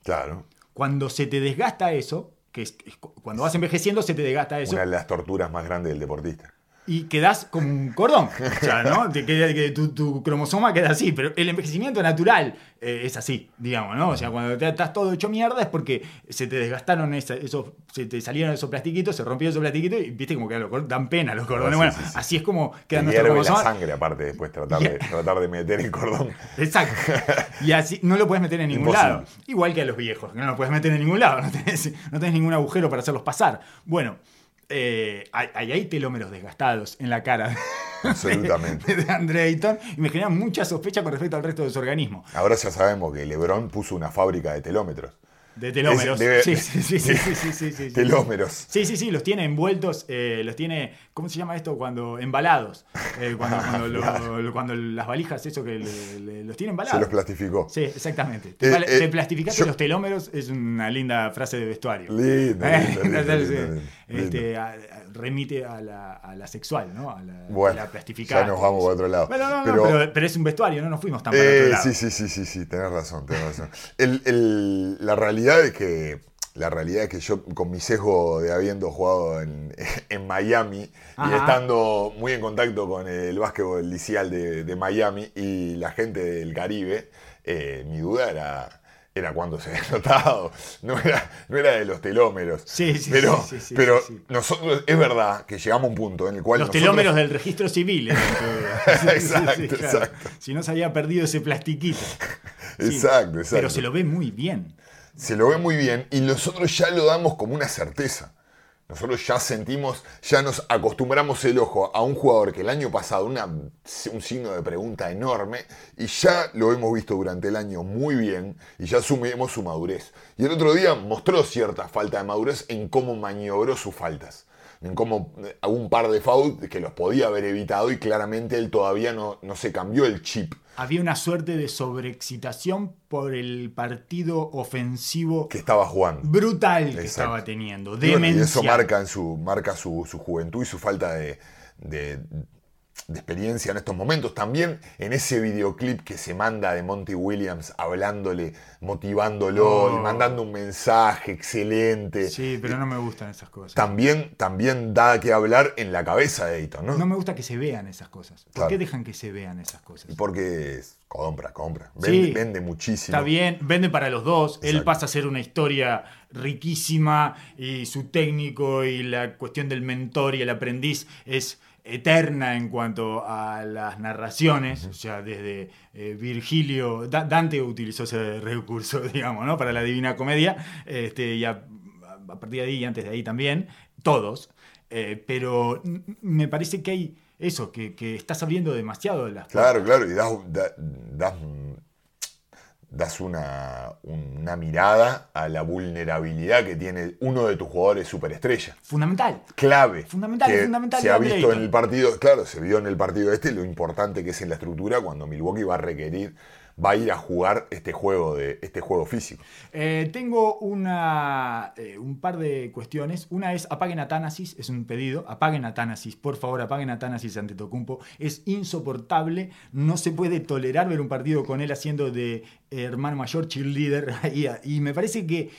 Claro. Cuando se te desgasta eso, que cuando vas envejeciendo se te desgasta eso. Una de las torturas más grandes del deportista. Y quedás como un cordón. O sea, ¿no? Queda- que tu, tu cromosoma queda así, pero el envejecimiento natural eh, es así, digamos, ¿no? O sea, cuando te estás todo hecho mierda es porque se te desgastaron esa- esos, se te salieron esos plastiquitos, se rompió esos plastiquitos y viste como que los dan pena los cordones. Bueno, sí, sí. así es como quedan nuestros hierve la cromosomas. sangre aparte después tratar de, tratar de meter el cordón. Exacto. Y así no lo puedes meter en ningún Imposible. lado. Igual que a los viejos, que no lo puedes meter en ningún lado. No tenés, no tenés ningún agujero para hacerlos pasar. Bueno, eh, hay, telómeros desgastados en la cara Absolutamente. de Andre Ayton y me generan mucha sospecha con respecto al resto de su organismo. Ahora ya sabemos que Lebron puso una fábrica de telómetros. De telómeros. Sí, sí, sí, sí, sí, sí, sí, sí. Telómeros. Sí, sí, sí, los tiene envueltos, eh, los tiene, ¿cómo se llama esto? Cuando embalados. Eh, cuando, cuando, lo- lo- cuando las valijas, eso que le- le- los tiene embalados. Se los plastificó. Sí, exactamente. Te, Eh, pla- eh, te plastificaste yo- los telómeros es una linda frase de vestuario. Lindo, Eh, lindo, lindo, entonces, lindo, eh, lindo, este, lindo. a- a- remite a la, a la sexual, ¿no? A la, Bueno, a la plastificada. ya nos vamos para otro lado. Bueno, no, no, Pero- pero, pero es un vestuario, no nos fuimos tan para Eh, otro lado. sí, sí, sí, sí, sí, tenés razón, tenés razón. El- el- la realidad es que la realidad es que yo con mi sesgo de habiendo jugado en, en Miami y estando muy en contacto con el básquetbol liceal de, de Miami y la gente del Caribe, eh, mi duda era era cuando se había notado, no era, no era de los telómeros. Sí, sí, pero, sí, pero sí, nosotros, es verdad que llegamos a un punto en el cual Los nosotros- telómeros del registro civil. sí, Exacto, claro. exacto. Si no se había perdido ese plastiquito. Exacto, exacto. Pero se lo ve muy bien. Se lo ve muy bien y nosotros ya lo damos como una certeza. Nosotros ya sentimos, ya nos acostumbramos el ojo a un jugador que el año pasado una, un signo de pregunta enorme y ya lo hemos visto durante el año muy bien y ya asumimos su madurez. Y el otro día mostró cierta falta de madurez en cómo maniobró sus faltas, en cómo eh, un par de fouls que los podía haber evitado y claramente él todavía no, no se cambió el chip Había una suerte de sobreexcitación por el partido ofensivo que estaba jugando. brutal que Exacto. estaba teniendo. Y bueno, y eso marca, en su, marca su, su juventud y su falta de, de- de experiencia en estos momentos. También en ese videoclip que se manda de Monty Williams hablándole, motivándolo, Oh. y mandando un mensaje excelente. Sí, pero no me gustan esas cosas. También, también da que hablar en la cabeza de Ayton, ¿no? No me gusta que se vean esas cosas. ¿Por Claro. qué dejan que se vean esas cosas? Porque compra, compra. Vende, Sí. vende muchísimo. Está bien, vende para los dos. Él pasa a ser una historia riquísima y su técnico y la cuestión del mentor y el aprendiz es eterna en cuanto a las narraciones. O sea, desde eh, Virgilio, Da- Dante utilizó ese recurso, digamos, ¿no? Para la Divina Comedia. Este, y a, a partir de ahí y antes de ahí también, todos. Eh, pero me parece que hay eso, que, que estás abriendo demasiado las Claro, claro, y das, da- das, das una, una mirada a la vulnerabilidad que tiene uno de tus jugadores superestrella. Fundamental. Clave. Fundamental, que fundamental Se ha visto en el partido, claro, se vio en el partido este lo importante que es en la estructura cuando Milwaukee va a requerir, va a ir a jugar este juego, de, este juego físico. Eh, tengo una, eh, un par de cuestiones. Una es apaguen a Thanasis, es un pedido. Apaguen a por favor, apaguen a Thanasis ante Tocumpo. Es insoportable, no se puede tolerar ver un partido con él haciendo de eh, hermano mayor cheerleader. y, y me parece que,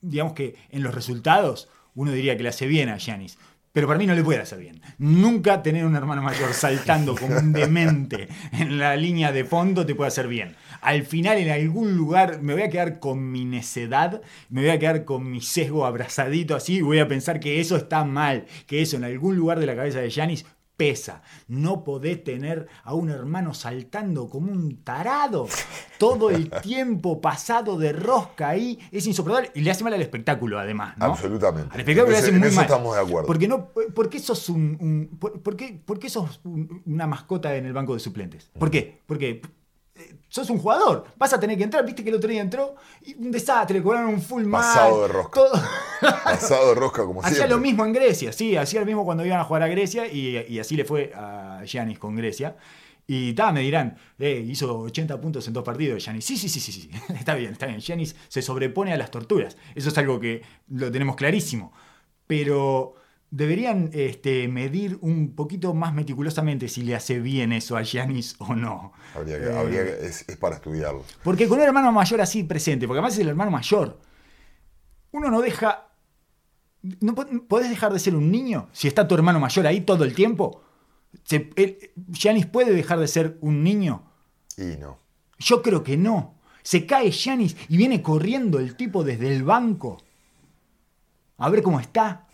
digamos que en los resultados, uno diría que le hace bien a Giannis. Pero para mí no le puede hacer bien. Nunca tener un hermano mayor saltando como un demente en la línea de fondo te puede hacer bien. Al final, en algún lugar, me voy a quedar con mi necedad, me voy a quedar con mi sesgo abrazadito así y voy a pensar que eso está mal, que eso en algún lugar de la cabeza de Yanis pesa. No podés tener a un hermano saltando como un tarado todo el tiempo pasado de rosca ahí. Es insoportable y le hace mal al espectáculo, además. ¿no? Absolutamente. Al espectáculo le hace en muy eso mal. estamos de acuerdo. Porque no, ¿Por qué sos un, un- por, por qué, por qué sos un- una mascota en el banco de suplentes? ¿Por qué? Porque eh, sos un jugador. Vas a tener que entrar. Viste que el otro día entró y un desastre, le cobraron un full Pasado mal, de rosca. todo- Pasado de rosca como Hacía siempre. lo mismo en Grecia, sí, hacía lo mismo cuando iban a jugar a Grecia y, y así le fue a Giannis con Grecia. Y ta, me dirán, eh, hizo 80 puntos en dos partidos Giannis. Sí, sí, sí, sí, sí, está bien, está bien. Giannis se sobrepone a las torturas. Eso es algo que lo tenemos clarísimo. Pero deberían este, medir un poquito más meticulosamente si le hace bien eso a Giannis o no. Habría que- Eh, habría que- es, es para estudiarlo. porque con un hermano mayor así presente, porque además es el hermano mayor, uno no deja ¿No po- podés dejar de ser un niño si está tu hermano mayor ahí todo el tiempo? Se- él- Giannis puede dejar de ser un niño. Y no. Yo creo que no. Se cae Giannis y viene corriendo el tipo desde el banco. A ver cómo está.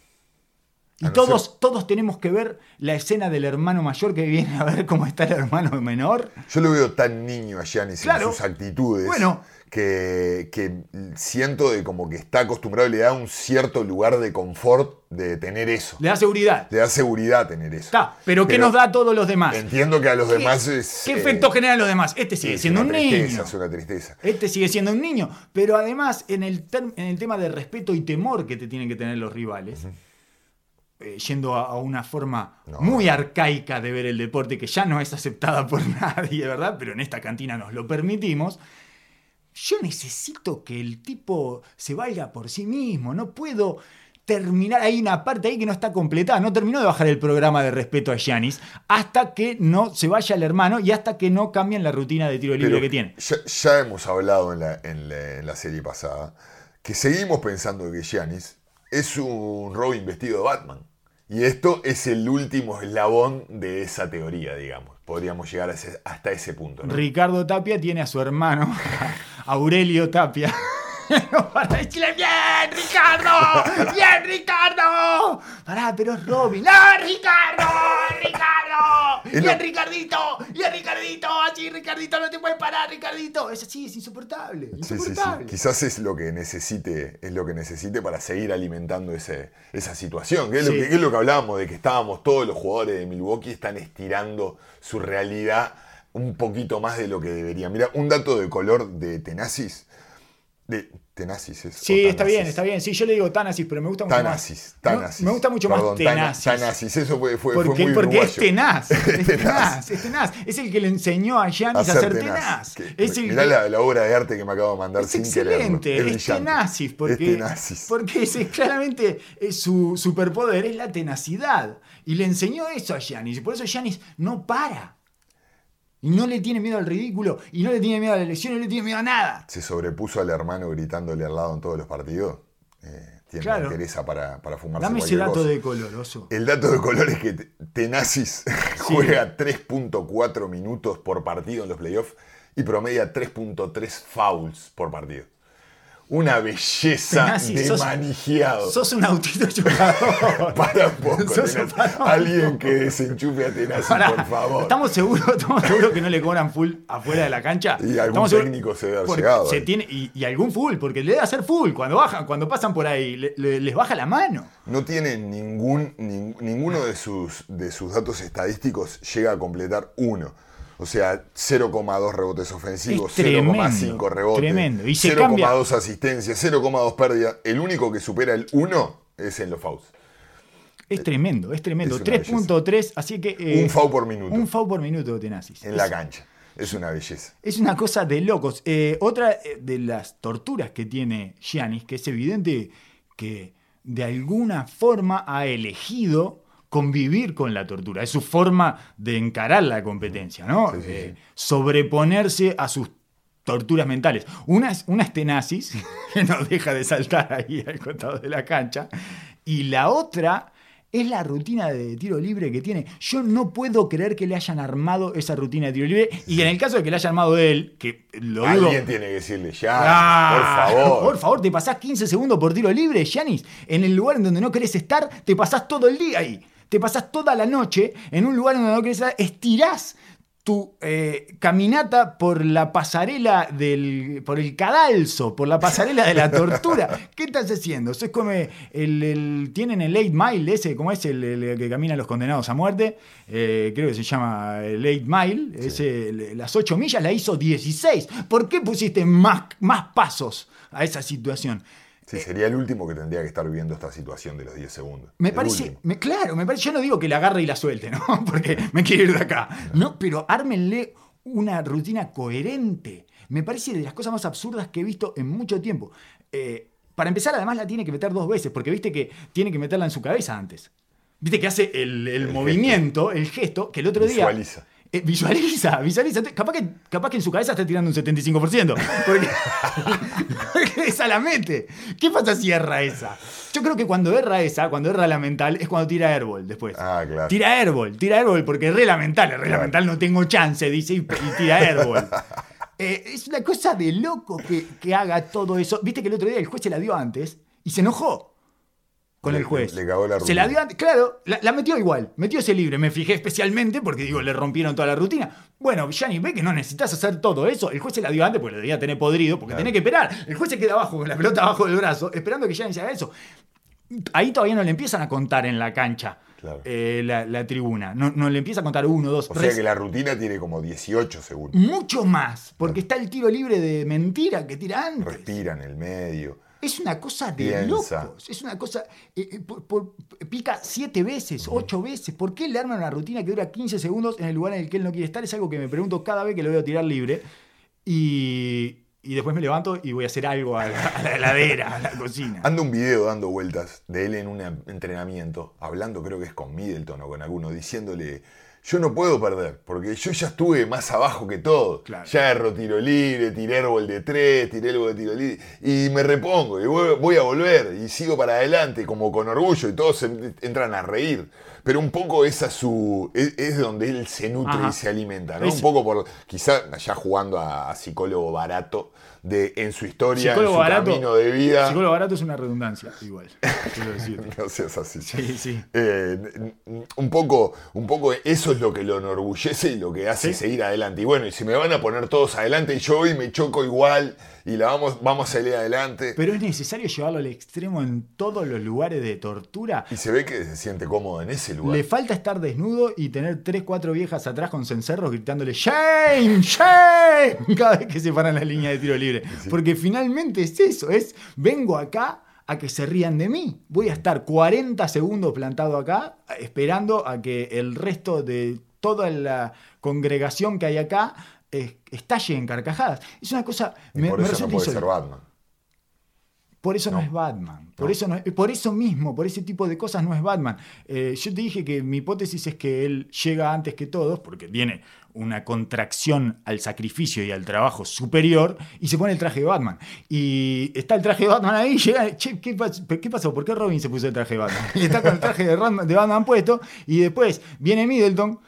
Y no todos, ser- todos tenemos que ver la escena del hermano mayor que viene a ver cómo está el hermano menor. Yo lo veo tan niño a Giannis Claro. en sus actitudes Bueno. que, que siento de como que está acostumbrado y le da un cierto lugar de confort de tener eso. Le da seguridad. Le da seguridad tener eso. Está, pero ¿qué nos da a todos los demás? Entiendo que a los ¿Qué- demás es. ¿Qué eh, efecto generan los demás? Este sigue es siendo una un tristeza, niño. Es una tristeza. Este sigue siendo un niño. Pero además, en el, en el tema de respeto y temor que te tienen que tener los rivales, eh, yendo a, una forma No. muy arcaica de ver el deporte, que ya no es aceptada por nadie, ¿verdad? Pero en esta cantina nos lo permitimos. Yo necesito que el tipo se valga por sí mismo. No puedo terminar. Hay una parte ahí que no está completada. No terminó de bajar el programa de respeto a Giannis hasta que no se vaya el hermano y hasta que no cambien la rutina de tiro libre Pero que tiene. Ya, ya hemos hablado en la, en la- en la serie pasada que seguimos pensando que Giannis es un Robin vestido de Batman. Y esto es el último eslabón de esa teoría, digamos. Podríamos llegar hasta ese punto. Ricardo Tapia tiene a su hermano, Aurelio Tapia. Para decirle, bien, Ricardo, bien, Ricardo. Pará, pero es Robin. ¡No, Ricardo! ¡Ricardo! ¡Bien, Ricardito! ¡Bien, Ricardito! Así, Ricardito, no te puedes parar, Ricardito. Es así, es insoportable. Sí, sí, sí. Insoportable. Quizás es lo que necesite, es lo que necesite para seguir alimentando ese, esa situación. Que es, lo que, que es lo que hablábamos de que estábamos todos los jugadores de Milwaukee están estirando su realidad un poquito más de lo que deberían. Mira, un dato de color de Tenasis. De Tenasis es. Sí, está bien, está bien. Sí, yo le digo Tanasis, pero me gusta mucho Tanasis, más. Tanasis. Me, me gusta mucho Perdón, más Tenasis. Tanasis, eso fue, fue, fue Porque, muy porque es uruguayo. tenaz, es Es tenaz. tenaz, es tenaz. Es el que le enseñó a Giannis a ser tenaz. tenaz. Es el mirá que- la, la obra de arte que me acabo de mandar es sin excelente, quererlo. es, brillante. tenacis, porque, Es tenacis. porque es claramente es su superpoder es la tenacidad. Y le enseñó eso a Giannis, y por eso Giannis no para. Y no le tiene miedo al ridículo, y no le tiene miedo a la elección, y no le tiene miedo a nada. se sobrepuso al hermano gritándole al lado en todos los partidos. Eh, tiene Claro. interés para, para fumarse Dame ese dato cosa. de color, oso. El dato de color es que Te- Tenasis juega 3.4 minutos por partido en los playoffs y promedia 3.3 fouls por partido. Una belleza Tenasis, de sos- manijeado. Sos un autito jugador. Para un poco. Alguien que desenchufe a Pará, por favor. ¿Estamos seguros, estamos seguros que no le cobran full afuera de la cancha? Y algún Estamos técnico se debe haber llegado se ahí. tiene, y, y algún full, porque le debe hacer full. Cuando bajan, cuando pasan por ahí, le- le- les baja la mano. No tiene ningún, nin- ninguno de sus, de sus datos estadísticos llega a completar uno. O sea, 0,2 rebotes ofensivos, Es tremendo, 0,5 rebotes, tremendo. Y se cambia- 0,2 asistencias, 0,2 pérdidas. El único que supera el 1 es en los fouls. Es tremendo, es tremendo. es una 3.3, así que... eh, un foul por minuto Un foul por minuto de Tenasis. en Es- la cancha. Es una belleza. Es una cosa de locos. Eh, otra eh, de las torturas que tiene Giannis, que es evidente que de alguna forma ha elegido convivir con la tortura. Es su forma de encarar la competencia, ¿no? Sí, sí, Eh, sobreponerse a sus torturas mentales. Una es, una es tenacis, que no deja de saltar ahí al costado de la cancha, y la otra es la rutina de tiro libre que tiene. Yo no puedo creer que le hayan armado esa rutina de tiro libre, y en el caso de que le haya armado él, que lo dudo... Alguien tiene que decirle ya, Ah, por favor. Por favor, te pasás 15 segundos por tiro libre, Yanis. En el lugar en donde no querés estar, te pasás todo el día ahí. Te pasás toda la noche en un lugar donde no querés estar. Estirás tu eh, caminata por la pasarela del. por el cadalso, por la pasarela de la tortura. ¿Qué estás haciendo? Eso es como el, el- tienen el 8 mile ese, como es el, el que caminan los condenados a muerte. Eh, creo que se llama el 8 mile. Ese, las 8 millas la hizo 16. ¿Por qué pusiste más, más pasos a esa situación? Sí, sería el último que tendría que estar viviendo esta situación de los 10 segundos. Me El parece, me- claro, me parece, yo no digo que la agarre y la suelte, ¿no? Porque me quiero ir de acá. No, pero ármenle una rutina coherente. Me parece de las cosas más absurdas que he visto en mucho tiempo. Eh, para empezar, además la tiene que meter dos veces, porque viste que tiene que meterla en su cabeza antes. Viste que hace el, el El movimiento, el gesto, que el otro día. Visualiza. eh, visualiza, visualiza. Capaz que, capaz que en su cabeza está tirando un 75%. Porque, porque esa la mete. ¿Qué pasa si erra esa? Yo creo que cuando erra esa, cuando erra la mental, es cuando tira airball después. Ah, claro. Tira airball, tira airball porque es re la mental, es re Claro. mental, no tengo chance, dice, y, y tira airball. Eh, es una cosa de loco que, que haga todo eso. Viste que el otro día el juez se la dio antes y se enojó con Le- el juez. le- le cagó la Se la rutina. dio antes, claro, la, la metió igual, metió ese libre. Me fijé especialmente porque digo, le rompieron toda la rutina. Bueno, Gianni, ve que no necesitas hacer todo eso. El juez se la dio antes porque lo debía tener podrido, porque Claro. tenés que esperar. El juez se queda abajo con la pelota abajo del brazo, esperando que Gianni se haga eso. Ahí todavía no le empiezan a contar en la cancha Claro. eh, la, la tribuna. No, no le empieza a contar uno, dos, O sea tres. que la rutina tiene como 18 segundos. Mucho más, porque está el tiro libre de mentira que tira antes. Respira en el medio. Es una cosa de Piensa. locos. Es una cosa. eh, eh, por- por- pica siete veces, ocho veces. ¿Por qué le arman una rutina que dura 15 segundos en el lugar en el que él no quiere estar? Es algo que me pregunto cada vez que lo veo tirar libre. Y, y después me levanto y voy a hacer algo a la, a la heladera, a la cocina. Anda un video dando vueltas de él en un entrenamiento, hablando creo que es con Middleton o con alguno, diciéndole, yo no puedo perder, porque yo ya estuve más abajo que todo. Claro. Ya erro tiro libre, tiré árbol de tres, tiré árbol de tiro libre, y me repongo, y voy, voy a volver, y sigo para adelante, como con orgullo, y todos entran a reír. Pero un poco esa es su. es, es donde él se nutre Ajá. y se alimenta, ¿no? Es- Un poco por. Quizá ya jugando a, a psicólogo barato de en su historia, en su barato- camino de vida. Psicólogo barato es una redundancia, igual. No seas así. Sí, sí. Eh, un, poco, un poco eso es lo que lo enorgullece y lo que hace Sí. seguir adelante. Y bueno, y si me van a poner todos adelante y yo hoy me choco igual y la vamos, vamos a salir adelante. Pero es necesario llevarlo al extremo en todos los lugares de tortura. y se ve que se siente cómodo en ese lugar. Le falta estar desnudo y tener tres, cuatro viejas atrás con cencerros gritándole ¡Shame! ¡Shame! Cada vez que se paran la línea de tiro libre. Porque finalmente es eso, es vengo acá a que se rían de mí. Voy a estar 40 segundos plantado acá esperando a que el resto de toda la congregación que hay acá eh, estalle en carcajadas. Es una cosa... Y me- por me eso no resulta puede ser. Batman. Por eso no, No. es Batman. Por, No. eso no por eso mismo, por ese tipo de cosas no es Batman. Eh, yo te dije que mi hipótesis es que él llega antes que todos, porque tiene una contracción al sacrificio y al trabajo superior, y se pone el traje de Batman. Y está el traje de Batman ahí, y llega, che, ¿qué, pas- ¿qué pasó? ¿Por qué Robin se puso el traje de Batman? Y está con el traje de Batman puesto, y después viene Middleton,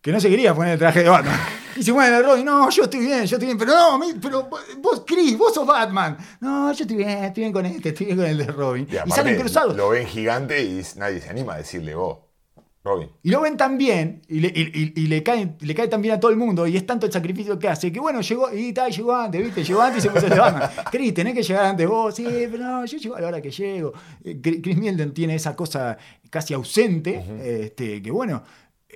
que no se quería poner el traje de Batman. Y se mueve el Robin, no, yo estoy bien, yo estoy bien, pero no, mi- pero vos, Chris, vos sos Batman. No, yo estoy bien, estoy bien con este, estoy bien con el de Robin. Y salen cruzados. lo ven gigante y nadie se anima a decirle vos, Robin. Y lo ven tan bien, y le, y- y- y le cae, le cae tan bien a todo el mundo, y es tanto el sacrificio que hace, que bueno, llegó, y tal, llegó antes, ¿viste? Llegó antes y se puso el de Batman. Chris, tenés que llegar antes vos, sí, pero no, yo llego a la hora que llego. Eh, Chris Middleton tiene esa cosa casi ausente, este, que bueno,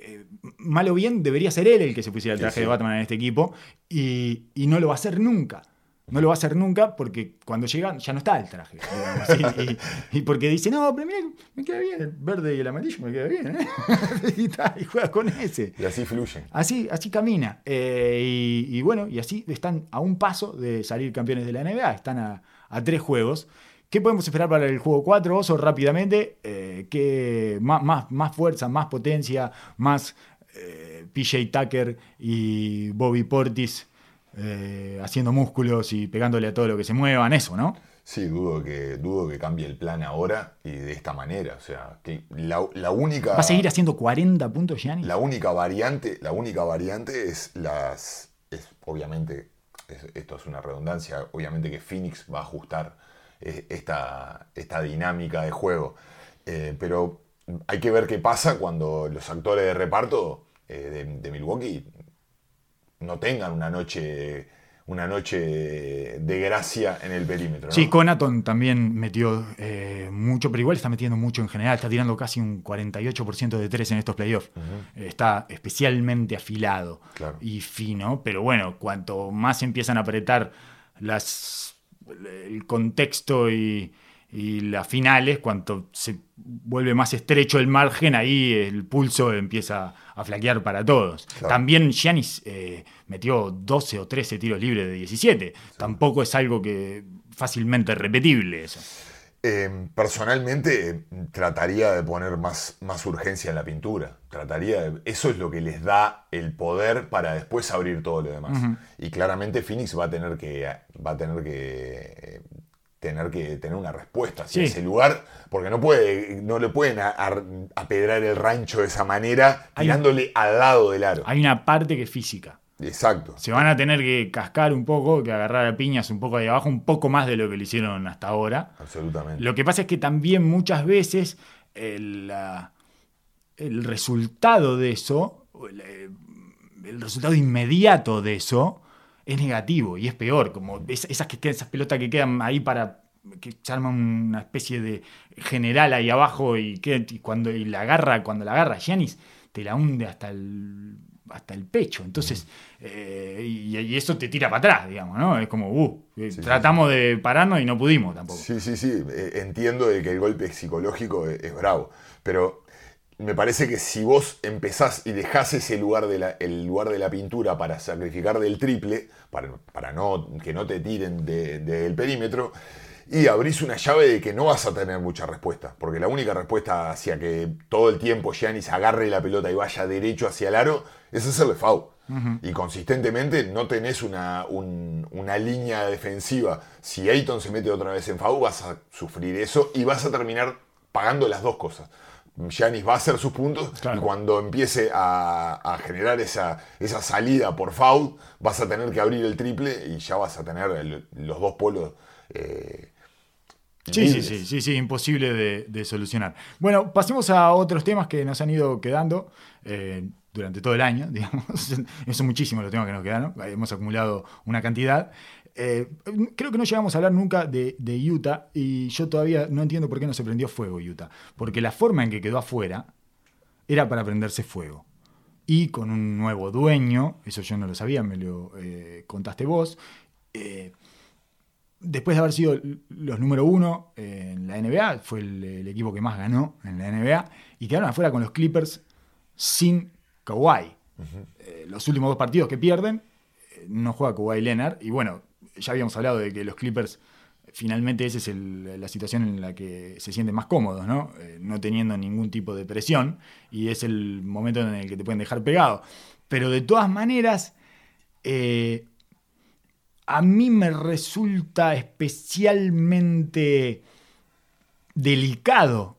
eh, mal o bien debería ser él el que se pusiera el traje sí. de Batman en este equipo, y, y no lo va a hacer nunca. No lo va a hacer nunca porque cuando llega ya no está el traje. digamos, y, y- y porque dice, no, pero mira, me queda bien, el verde y el amarillo me queda bien. ¿eh?". y, ta, juega con ese. Y así fluyen. Así, así camina. Eh, y, y bueno, y así están a un paso de salir campeones de la NBA. Están a, a tres juegos. ¿Qué podemos esperar para el juego 4, Oso? Rápidamente. Eh, ¿qué- más, más, más fuerza, más potencia, más eh, PJ Tucker y Bobby Portis eh, haciendo músculos y pegándole a todo lo que se muevan. Eso, ¿no? Sí, dudo que, dudo que cambie el plan ahora y de esta manera. O sea, que la, la única. ¿Va a seguir haciendo 40 puntos, Gianni? La única variante, la única variante es las. Es, obviamente, es- esto es una redundancia. Obviamente que Phoenix va a ajustar eh, esta, esta dinámica de juego. Eh, pero hay que ver qué pasa cuando los actores de reparto eh, de, de Milwaukee no tengan una noche. Una noche de gracia en el perímetro. ¿no? Sí, Conaton también metió eh, mucho, pero igual está metiendo mucho en general. Está tirando casi un 48% de tres en estos playoffs. Está especialmente afilado Claro. y fino, pero bueno, cuanto más empiezan a apretar las, el contexto y, y las finales, cuanto se vuelve más estrecho el margen, ahí el pulso empieza a flaquear para todos. Claro. También Giannis eh, metió 12 o 13 tiros libres de 17. Tampoco es algo que fácilmente repetible eso. Eh, personalmente eh, trataría de poner más, más urgencia en la pintura. Trataría de- eso es lo que les da el poder para después abrir todo lo demás. Y claramente Phoenix va a tener que va a tener que eh, tener que tener una respuesta hacia Sí. ese lugar, porque no puede no le pueden apedrar el rancho de esa manera Hay- tirándole al lado del aro. Hay una parte que es física. Exacto. Se van a tener que cascar un poco, que agarrar a piñas un poco ahí abajo, un poco más de lo que le hicieron hasta ahora. Absolutamente. Lo que pasa es que también muchas veces el, el resultado de eso, el, eh, el resultado inmediato de eso, es negativo y es peor. Como es- esas, que, esas pelotas que quedan ahí para que se arma una especie de general ahí abajo y, que, y cuando y la agarra, cuando la agarra Giannis, te la hunde hasta el hasta el pecho. Entonces, eh, y, y eso te tira para atrás, digamos, ¿no? Es como, uh, eh, Sí, sí, tratamos de pararnos y no pudimos tampoco. Sí, sí, sí. eh, Entiendo de que el golpe psicológico es, es bravo. Pero me parece que si vos empezás y dejás ese lugar de la, el lugar de la pintura para sacrificar del triple, para, para no, que no te tiren de- del perímetro, y abrís una llave de que no vas a tener mucha respuesta. Porque la única respuesta hacia que todo el tiempo Giannis agarre la pelota y vaya derecho hacia el aro es hacerle foul. Y consistentemente no tenés una, un- una línea defensiva. Si Ayton se mete otra vez en foul, vas a sufrir eso y vas a terminar pagando las dos cosas. Giannis va a hacer sus puntos Claro. y cuando empiece a, a generar esa, esa salida por foul, vas a tener que abrir el triple y ya vas a tener el- los dos polos. eh, Sí, sí, sí, sí, sí, imposible de, de solucionar. Bueno, pasemos a otros temas que nos han ido quedando eh, durante todo el año, digamos. Son muchísimos los temas que nos quedaron, hemos acumulado una cantidad. Eh, creo que no llegamos a hablar nunca de, de Utah y yo todavía no entiendo por qué no se prendió fuego Utah. Porque la forma en que quedó afuera era para prenderse fuego. Y con un nuevo dueño, eso yo no lo sabía, me lo eh, contaste vos. eh, después de haber sido los número uno en la NBA, fue el, el equipo que más ganó en la NBA, y quedaron afuera con los Clippers sin Kawhi. Eh, los últimos dos partidos que pierden, eh, no juega Kawhi Leonard, y bueno, ya habíamos hablado de que los Clippers, finalmente esa es el- la situación en la que se sienten más cómodos, ¿no? Eh, no teniendo ningún tipo de presión, y es el momento en el que te pueden dejar pegado. Pero de todas maneras, eh, a mí me resulta especialmente delicado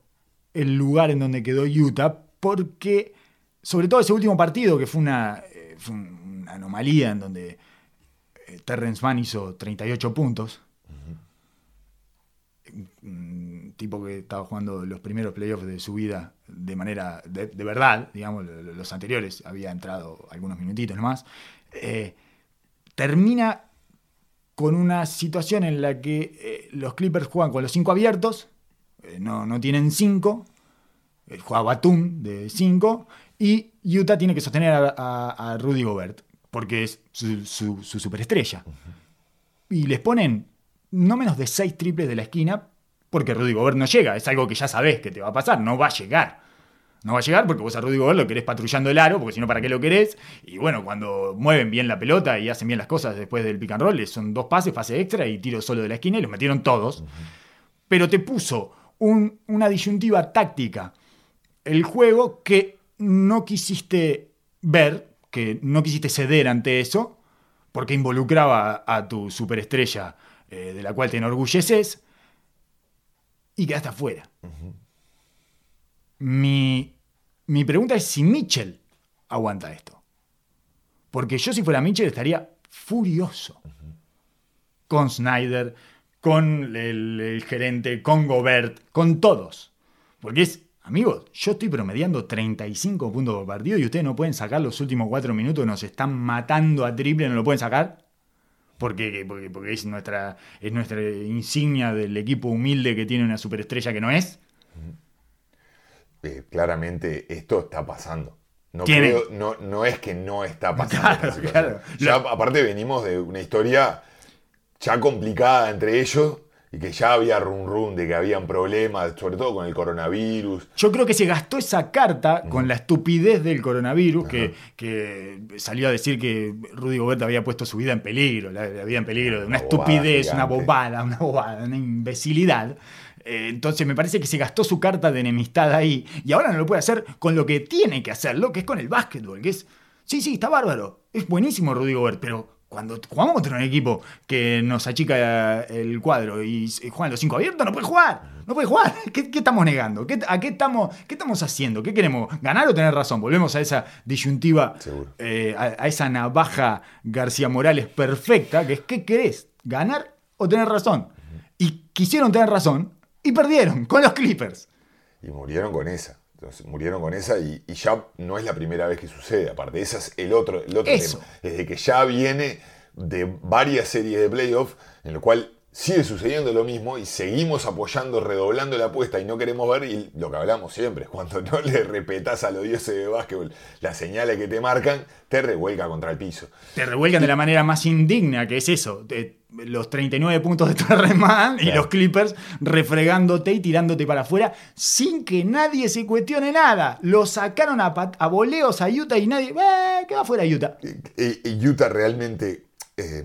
el lugar en donde quedó Utah, porque sobre todo ese último partido, que fue una, eh, anomalía en donde Terrence Mann hizo 38 puntos, un tipo que estaba jugando los primeros playoffs de su vida de manera de, de verdad, digamos, lo- lo- los anteriores había entrado algunos minutitos nomás, eh, termina con una situación en la que eh, los Clippers juegan con los cinco abiertos, eh, no, no tienen cinco, juega Batum de cinco, y Utah tiene que sostener a, a- a Rudy Gobert, porque es su, su- su superestrella. Y les ponen no menos de seis triples de la esquina, porque Rudy Gobert no llega, es algo que ya sabés que te va a pasar, no va a llegar. No va a llegar porque vos a Rudy Gobert lo querés patrullando el aro, porque si no, ¿para qué lo querés? Y bueno, cuando mueven bien la pelota y hacen bien las cosas después del pick and roll, son dos pases, pase extra y tiro solo de la esquina y los metieron todos. Pero te puso un- una disyuntiva táctica el juego que no quisiste ver, que no quisiste ceder ante eso, porque involucraba a tu superestrella eh, de la cual te enorgulleces, y quedaste afuera. Mi, mi pregunta es si Mitchell aguanta esto. Porque yo si fuera Mitchell estaría furioso. Con Snyder, con el, el gerente, con Gobert, con todos. Porque es, amigos, yo estoy promediando 35 puntos por partido y ustedes no pueden sacar los últimos 4 minutos, nos están matando a triple, no lo pueden sacar. Porque, porque, porque es, nuestra, es nuestra insignia del equipo humilde que tiene una superestrella que no es. eh, claramente esto está pasando. No, Tiene- creo- no, no es que no está pasando Claro, claro. Ya, aparte venimos de una historia ya complicada entre ellos y que ya había run run de que habían problemas, sobre todo con el coronavirus. Yo creo que se gastó esa carta con la estupidez del coronavirus, que, que salió a decir que Rudy Gobert había puesto su vida en peligro, la, la vida en peligro, de una estupidez, una bobada, una bobada, una imbecilidad. Eh, entonces me parece que se gastó su carta de enemistad ahí y ahora no lo puede hacer con lo que tiene que hacerlo, que es con el básquetbol, que es, sí, sí, está bárbaro, es buenísimo Rudy Gobert, pero cuando jugamos contra un equipo que nos achica el cuadro y juegan los cinco abiertos, no puede jugar. No puede jugar. ¿Qué, estamos negando? ¿Qué, ¿A qué estamos, qué estamos haciendo? ¿Qué queremos? ¿Ganar o tener razón? Volvemos a esa disyuntiva, eh, a, esa navaja García Morales perfecta, que es ¿qué querés? ¿Ganar o tener razón? Y quisieron tener razón y perdieron con los Clippers. Y murieron con esa. Entonces, murieron con esa y, ya no es la primera vez que sucede. Aparte, ese es el otro, el otro tema. Desde que ya viene de varias series de playoffs en lo cual sigue sucediendo lo mismo y seguimos apoyando, redoblando la apuesta y no queremos ver, y lo que hablamos siempre, cuando no le repetas a los dioses de básquetbol las señales que te marcan, te revuelca contra el piso. Te revuelcan de la manera más indigna, que es eso, los 39 puntos de Torreman y los Clippers refregándote y tirándote para afuera sin que nadie se cuestione nada. Lo sacaron a, a voleos a Utah y nadie, eh, ¿qué va fuera Utah? Y, Utah realmente... Eh,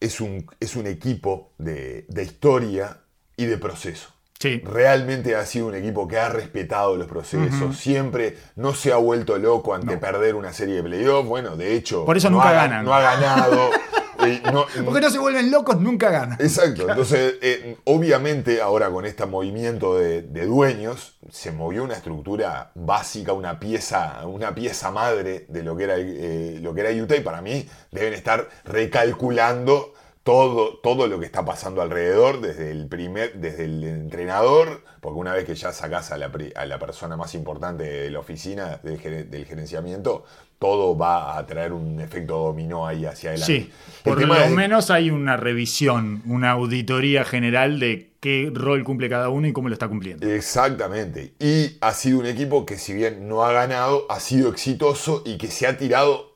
es un, es un equipo de, historia y de proceso. Sí. Realmente ha sido un equipo que ha respetado los procesos, siempre no se ha vuelto loco ante perder una serie de playoffs. Bueno, de hecho, por eso nunca ganan. No ha ganado. Porque no se vuelven locos, nunca ganan. Exacto. Entonces, eh, obviamente, ahora con este movimiento de, dueños, se movió una estructura básica, una pieza, una pieza madre de lo que, era, eh, lo que era Utah. Y para mí, deben estar recalculando todo, todo lo que está pasando alrededor, desde el primer, desde el entrenador, porque una vez que ya sacás a la, a la persona más importante de la oficina, del, del gerenciamiento, todo va a traer un efecto dominó ahí hacia adelante. Sí, por lo menos hay una revisión, una auditoría general de qué rol cumple cada uno y cómo lo está cumpliendo. Exactamente. Y ha sido un equipo que si bien no ha ganado, ha sido exitoso y que se ha tirado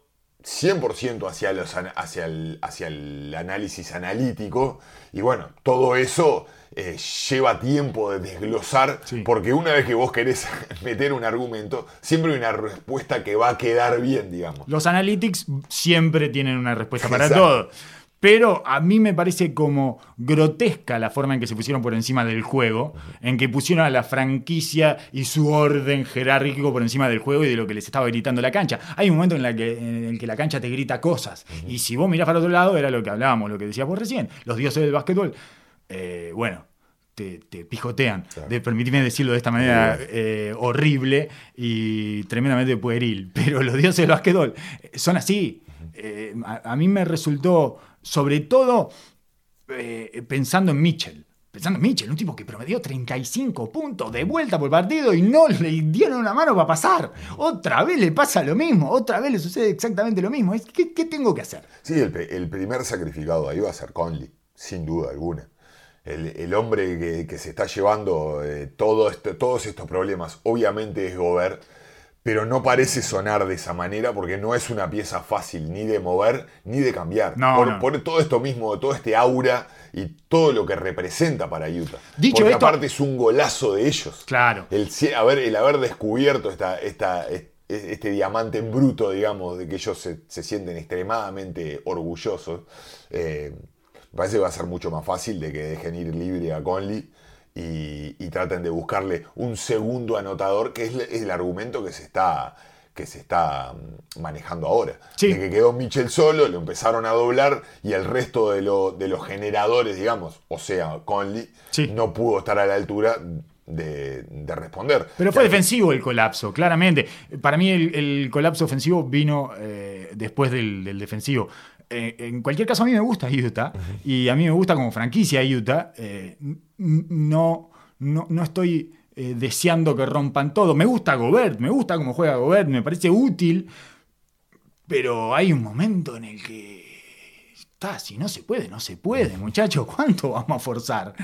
100% hacia, los, hacia, el, hacia el análisis analítico. Y bueno, todo eso eh, lleva tiempo de desglosar, porque una vez que vos querés meter un argumento, siempre hay una respuesta que va a quedar bien, digamos. Los analytics siempre tienen una respuesta para todo. Pero a mí me parece como grotesca la forma en que se pusieron por encima del juego, en que pusieron a la franquicia y su orden jerárquico por encima del juego y de lo que les estaba gritando la cancha. Hay un momento en, el que la cancha te grita cosas. Y si vos mirás para otro lado, era lo que hablábamos, lo que decías vos recién, los dioses del básquetbol. Eh, bueno, te, pijotean. De, permitirme decirlo de esta manera eh, horrible y tremendamente pueril. Pero los dioses del básquetbol son así. Eh, a, mí me resultó sobre todo eh, pensando en Mitchell. Pensando en Mitchell, un tipo que promedió 35 puntos de vuelta por partido y no le dieron una mano para pasar. Otra vez le pasa lo mismo, otra vez le sucede exactamente lo mismo. ¿Qué, qué tengo que hacer? Sí, el, primer sacrificado ahí va a ser Conley, sin duda alguna. El, hombre que, se está llevando eh, este, todos estos problemas, obviamente es Gobert pero no parece sonar de esa manera porque no es una pieza fácil ni de mover ni de cambiar. por, todo esto mismo, todo este aura y todo lo que representa para Utah. Dicho porque aparte es un golazo de ellos. Claro. El haber, el haber descubierto esta, esta, este diamante en bruto, digamos, de que ellos se, sienten extremadamente orgullosos, eh, parece que va a ser mucho más fácil de que dejen ir libre a Conley y, traten de buscarle un segundo anotador, que es, el argumento que se está, que se está mm, manejando ahora. De que quedó Mitchell solo, lo empezaron a doblar y el resto de, de los generadores, digamos, o sea, Conley, no pudo estar a la altura de, responder. Pero fue defensivo el colapso, claramente. Para mí el, colapso ofensivo vino eh, después del, defensivo. Eh, en cualquier caso, a mí me gusta Utah y a mí me gusta como franquicia Utah. Eh, no, no, estoy eh, deseando que rompan todo. Me gusta Gobert, me gusta cómo juega Gobert, me parece útil, pero hay un momento en el que está, si no se puede, no se puede, muchachos, ¿cuánto vamos a forzar?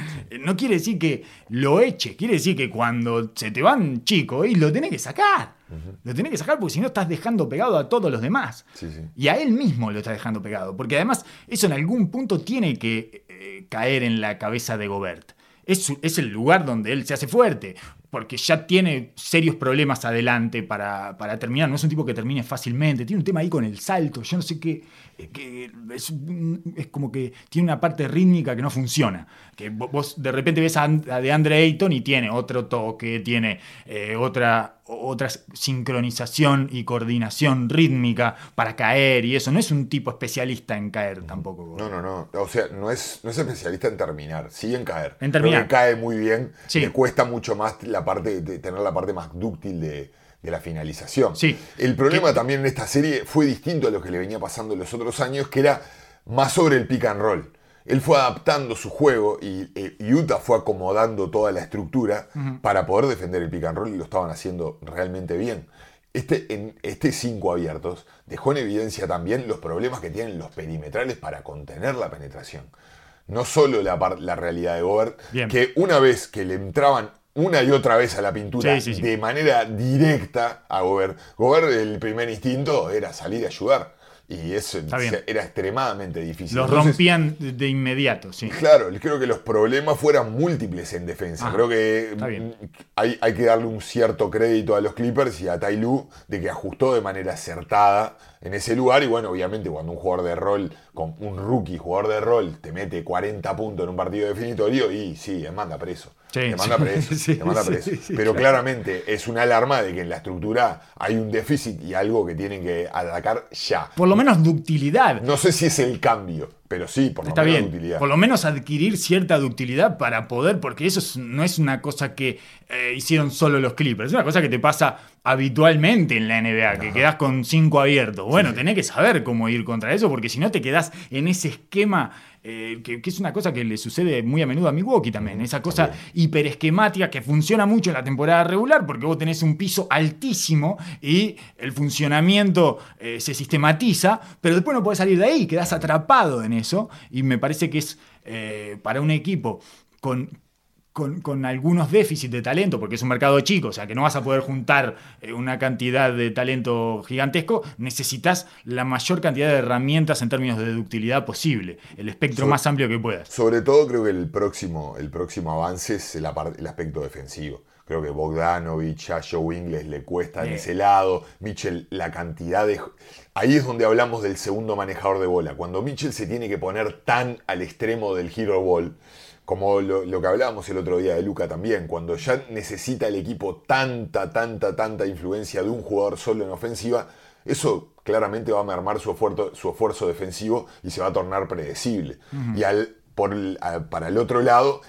No quiere decir que lo eche, quiere decir que cuando se te van chicos y lo tenés que sacar. Lo tenés que sacar porque si no estás dejando pegado a todos los demás. Y a él mismo lo está dejando pegado. Porque además eso en algún punto tiene que eh, caer en la cabeza de Gobert. Es, es, el lugar donde él se hace fuerte. porque ya tiene serios problemas adelante para, para, terminar. No es un tipo que termine fácilmente. Tiene un tema ahí con el salto. Yo no sé qué. Que es, es, como que tiene una parte rítmica que no funciona. Que vos de repente ves a, de Andre Ayton y tiene otro toque, tiene eh, otra, otra sincronización y coordinación rítmica para caer y eso. No es un tipo especialista en caer tampoco. No, no, no. O sea, no es, no es especialista en terminar, sí en caer. En terminar. cae muy bien. Le cuesta mucho más la parte de tener la parte más dúctil de, la finalización. Sí. El problema también en esta serie fue distinto a lo que le venía pasando en los otros años, que era más sobre el pick and roll. Él fue adaptando su juego y eh, Utah fue acomodando toda la estructura para poder defender el pick and roll y lo estaban haciendo realmente bien. Este, en este 5 abiertos dejó en evidencia también los problemas que tienen los perimetrales para contener la penetración. No solo la, la realidad de Gobert, que una vez que le entraban una y otra vez a la pintura de manera directa a Gobert, Gobert el primer instinto era salir a ayudar. Y eso era extremadamente difícil. Los rompían de inmediato, sí. Claro, creo que los problemas fueran múltiples en defensa. Ah, creo que hay, hay, que darle un cierto crédito a los Clippers y a Tai Lu de que ajustó de manera acertada en ese lugar. Y bueno, obviamente cuando un jugador de rol, con un rookie jugador de rol, te mete 40 puntos en un partido definitorio, y sí, manda preso. Te manda preso, te manda preso. Pero claramente es una alarma de que en la estructura hay un déficit y algo que tienen que atacar ya. Por lo menos ductilidad. No sé si es el cambio. Pero sí, por lo Está menos bien. Por lo menos adquirir cierta ductilidad para poder, porque eso no es una cosa que eh, hicieron solo los Clippers, es una cosa que te pasa habitualmente en la NBA, que quedas con cinco abiertos. Bueno, tenés que saber cómo ir contra eso, porque si no te quedás en ese esquema eh, que, es una cosa que le sucede muy a menudo a Milwaukee también, esa cosa hiperesquemática que funciona mucho en la temporada regular, porque vos tenés un piso altísimo y el funcionamiento eh, se sistematiza, pero después no podés salir de ahí, quedás atrapado en eso, y me parece que es eh, para un equipo con con, algunos déficits de talento, porque es un mercado chico, o sea que no vas a poder juntar eh, una cantidad de talento gigantesco, necesitas la mayor cantidad de herramientas en términos de ductilidad posible, el espectro más amplio que puedas. Sobre todo creo que el próximo, el próximo avance es el, aspecto defensivo. Creo que Bogdanovich, a Joe Ingles le cuesta en ese lado. Mitchell, la cantidad de. Ahí es donde hablamos del segundo manejador de bola. Cuando Mitchell se tiene que poner tan al extremo del hero ball como lo, que hablábamos el otro día de Luca también, cuando ya necesita el equipo tanta, tanta, tanta influencia de un jugador solo en ofensiva, eso claramente va a mermar su esfuerzo, su esfuerzo defensivo y se va a tornar predecible. Y al, por, para el otro lado,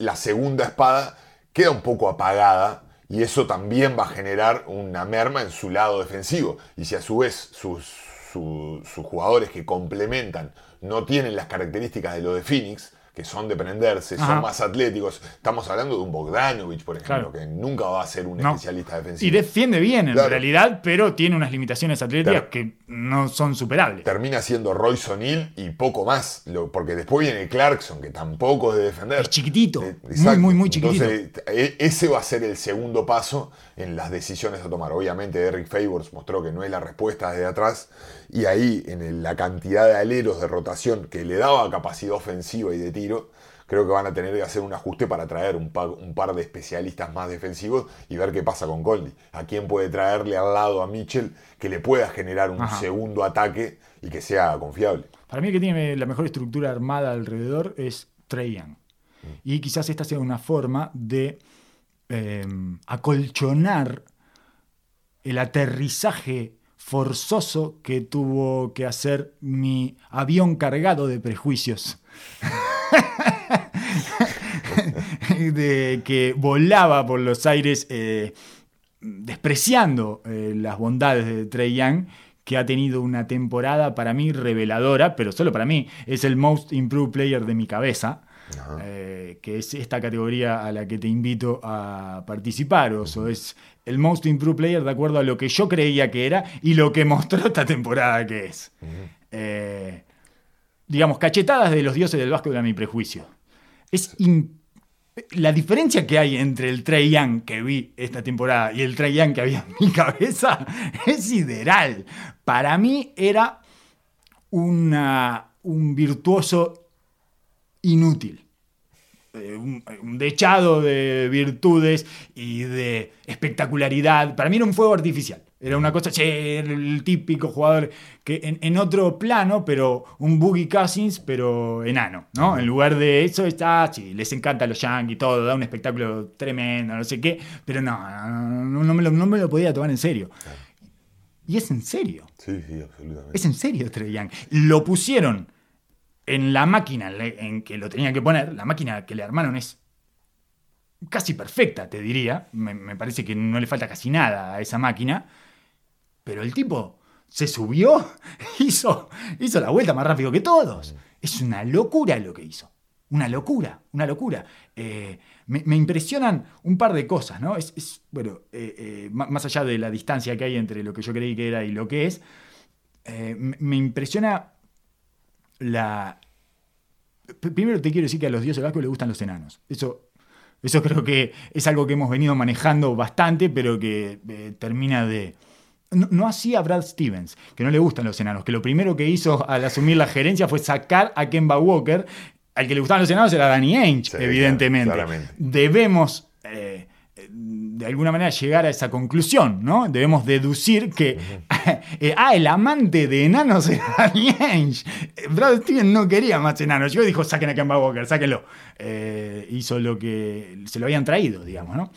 la segunda espada queda un poco apagada y eso también va a generar una merma en su lado defensivo. Y si a su vez sus, sus jugadores que complementan no tienen las características de lo de Phoenix, que son de prenderse, son más atléticos. Estamos hablando de un Bogdanovich, por ejemplo, que nunca va a ser un especialista defensivo. Y defiende bien en realidad, pero tiene unas limitaciones atléticas que no son superables. Termina siendo Royce O'Neill y poco más, porque después viene Clarkson, que tampoco es de defender. Es chiquitito, eh, muy, muy, muy chiquitito. Entonces, e, ese va a ser el segundo paso en las decisiones a tomar. Obviamente Eric Favors mostró que no es la respuesta desde atrás y ahí en la cantidad de aleros de rotación que le daba capacidad ofensiva y de tiro, creo que van a tener que hacer un ajuste para traer un par, de especialistas más defensivos y ver qué pasa con Goldie. A quién puede traerle al lado a Mitchell que le pueda generar un segundo ataque y que sea confiable. Para mí el que tiene la mejor estructura armada alrededor es Trey Young. Mm. Y quizás esta sea una forma de em, acolchonar el aterrizaje forzoso que tuvo que hacer mi avión cargado de prejuicios. de que volaba por los aires eh, despreciando eh, las bondades de Trey Young, que ha tenido una temporada para mí reveladora, pero solo para mí, es el most improved player de mi cabeza. Eh, que es esta categoría a la que te invito a participar, o es el Most Improved Player de acuerdo a lo que yo creía que era y lo que mostró esta temporada que es. Eh, digamos, cachetadas de los dioses del básquet a mi prejuicio. Es la diferencia que hay entre el Trey Young que vi esta temporada y el Trey Young que había en mi cabeza es sideral. Para mí era una, un virtuoso inútil. eh, un, un dechado de virtudes y de espectacularidad. Para mí era un fuego artificial. Era una cosa, che, el típico jugador que en, en otro plano, pero un Boogie Cousins, pero enano, ¿no? En lugar de eso está, sí, les encanta los Yankees, todo, da un espectáculo tremendo, no sé qué, pero no, no, no me, lo, no me lo podía tomar en serio. Y es en serio. Sí, sí, absolutamente. Es en serio Trey Young. Lo pusieron en la máquina en que lo tenían que poner. La máquina que le armaron es casi perfecta, te diría. Me, parece que no le falta casi nada a esa máquina. Pero el tipo se subió, hizo, hizo la vuelta más rápido que todos. Es una locura lo que hizo. Una locura, una locura. Eh, me, impresionan un par de cosas, ¿no? Es, bueno, eh, eh, má- más allá de la distancia que hay entre lo que yo creí que era y lo que es, me impresiona la... Primero te quiero decir que a los dioses del básquet les gustan los enanos. Eso, eso creo que es algo que hemos venido manejando bastante, pero que eh, termina de... No, no así a Brad Stevens, que no le gustan los enanos, que lo primero que hizo al asumir la gerencia fue sacar a Kemba Walker. Al que le gustaban los enanos era Danny Ainge, Sí, evidentemente. claramente. Debemos, eh, de alguna manera, llegar a esa conclusión, ¿no? Debemos deducir que, eh, ah, el amante de enanos era Ainge. Eh, Brad Stevens no quería más enanos. Yo dijo, saquen a Kemba Walker, sáquenlo. Eh, hizo lo que se lo habían traído, digamos, ¿no?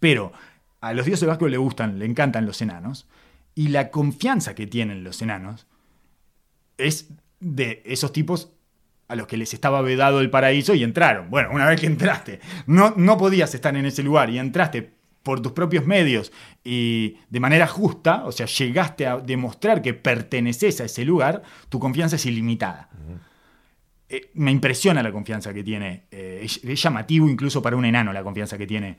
Pero a los dioses básquet le gustan, le encantan los enanos. Y la confianza que tienen los enanos es de esos tipos a los que les estaba vedado el paraíso y entraron. Bueno, una vez que entraste, no, no podías estar en ese lugar y entraste por tus propios medios y de manera justa, o sea, llegaste a demostrar que perteneces a ese lugar, tu confianza es ilimitada. Eh, me impresiona la confianza que tiene. eh, es, es llamativo incluso para un enano la confianza que tiene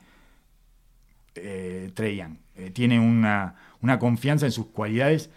eh, Trey Young. Eh, tiene una, una confianza en sus cualidades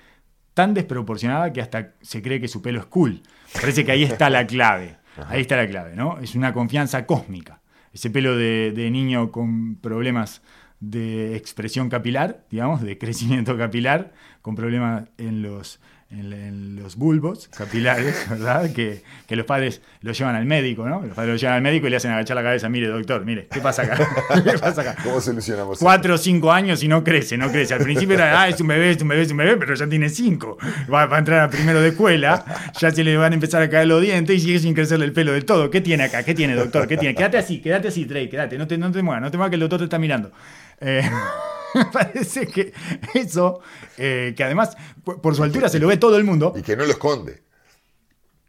tan desproporcionada que hasta se cree que su pelo es cool. Parece que ahí está la clave. Ahí está la clave, ¿no? Es una confianza cósmica. Ese pelo de, de niño con problemas de expresión capilar, digamos, de crecimiento capilar, con problemas en los, en, en los bulbos capilares, ¿verdad? Que, que los padres lo llevan al médico, ¿no? Los padres lo llevan al médico y le hacen agachar la cabeza, mire, doctor, mire, ¿qué pasa acá? ¿Qué pasa acá? ¿Cómo solucionamos? Cuatro o cinco años y no crece, no crece. Al principio era, ah, es un bebé, es un bebé, es un bebé, pero ya tiene cinco. Va, va a entrar a primero de escuela, ya se le van a empezar a caer los dientes y sigue sin crecerle el pelo del todo. ¿Qué tiene acá? ¿Qué tiene, doctor? ¿Qué tiene? Quédate así, quédate así, Trey, quédate, no te, no te muevas, no te muevas que el doctor te está mirando. Eh, me parece que eso, eh, que además, por por su altura se lo ve todo el mundo, Y que no lo esconde.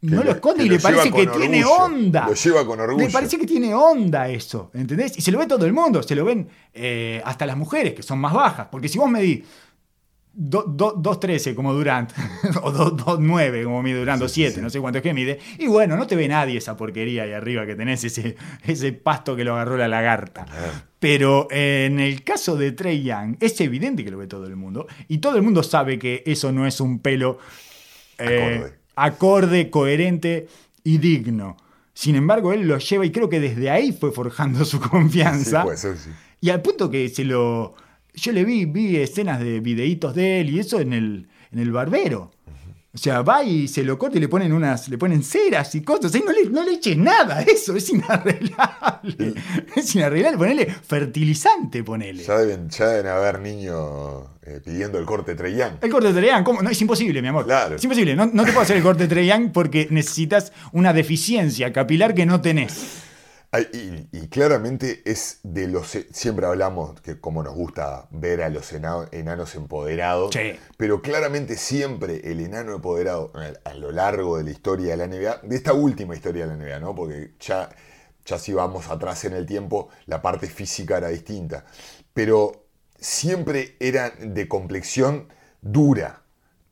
no lo- esconde y le parece que tiene onda. Lo lleva con orgullo. Le parece que tiene onda eso, ¿entendés? Y se lo ve todo el mundo, se lo ven eh, hasta las mujeres, que son más bajas. Porque si vos medís 2.13 como Durant, o 2.9 como mide Durant, 2.7, no sé cuánto es que mide, y bueno, no te ve nadie esa porquería ahí arriba que tenés, ese, ese pasto que lo agarró la lagarta. Pero eh, en el caso de Trey Young, es evidente que lo ve todo el mundo, y todo el mundo sabe que eso no es un pelo eh, Acorde. acorde, coherente y digno. Sin embargo, él lo lleva y creo que desde ahí fue forjando su Sí, confianza. puede ser, sí. Y al punto que se lo. Yo le vi, vi escenas de videitos de él y eso en el, en el barbero. O sea, va y se lo corta y le ponen unas, le ponen ceras y cosas. Ahí no le, no le eches nada a eso, es inarreglable. Es inarreglable. Ponele fertilizante, ponele. Ya deben, ya deben haber niños eh, pidiendo el corte Trey Young. El corte de Trey Young, ¿cómo? No, es imposible, mi amor. Claro. Es imposible. No, no te puedo hacer el corte de Trey Young porque necesitas una deficiencia capilar que no tenés. Y, y claramente es de los. e, Siempre hablamos que como nos gusta ver a los ena- enanos empoderados. Sí. Pero claramente siempre el enano empoderado a, a lo largo de la historia de la NBA, de esta última historia de la NBA, ¿no? Porque ya, ya si vamos atrás en el tiempo, la parte física era distinta. Pero siempre eran de complexión dura,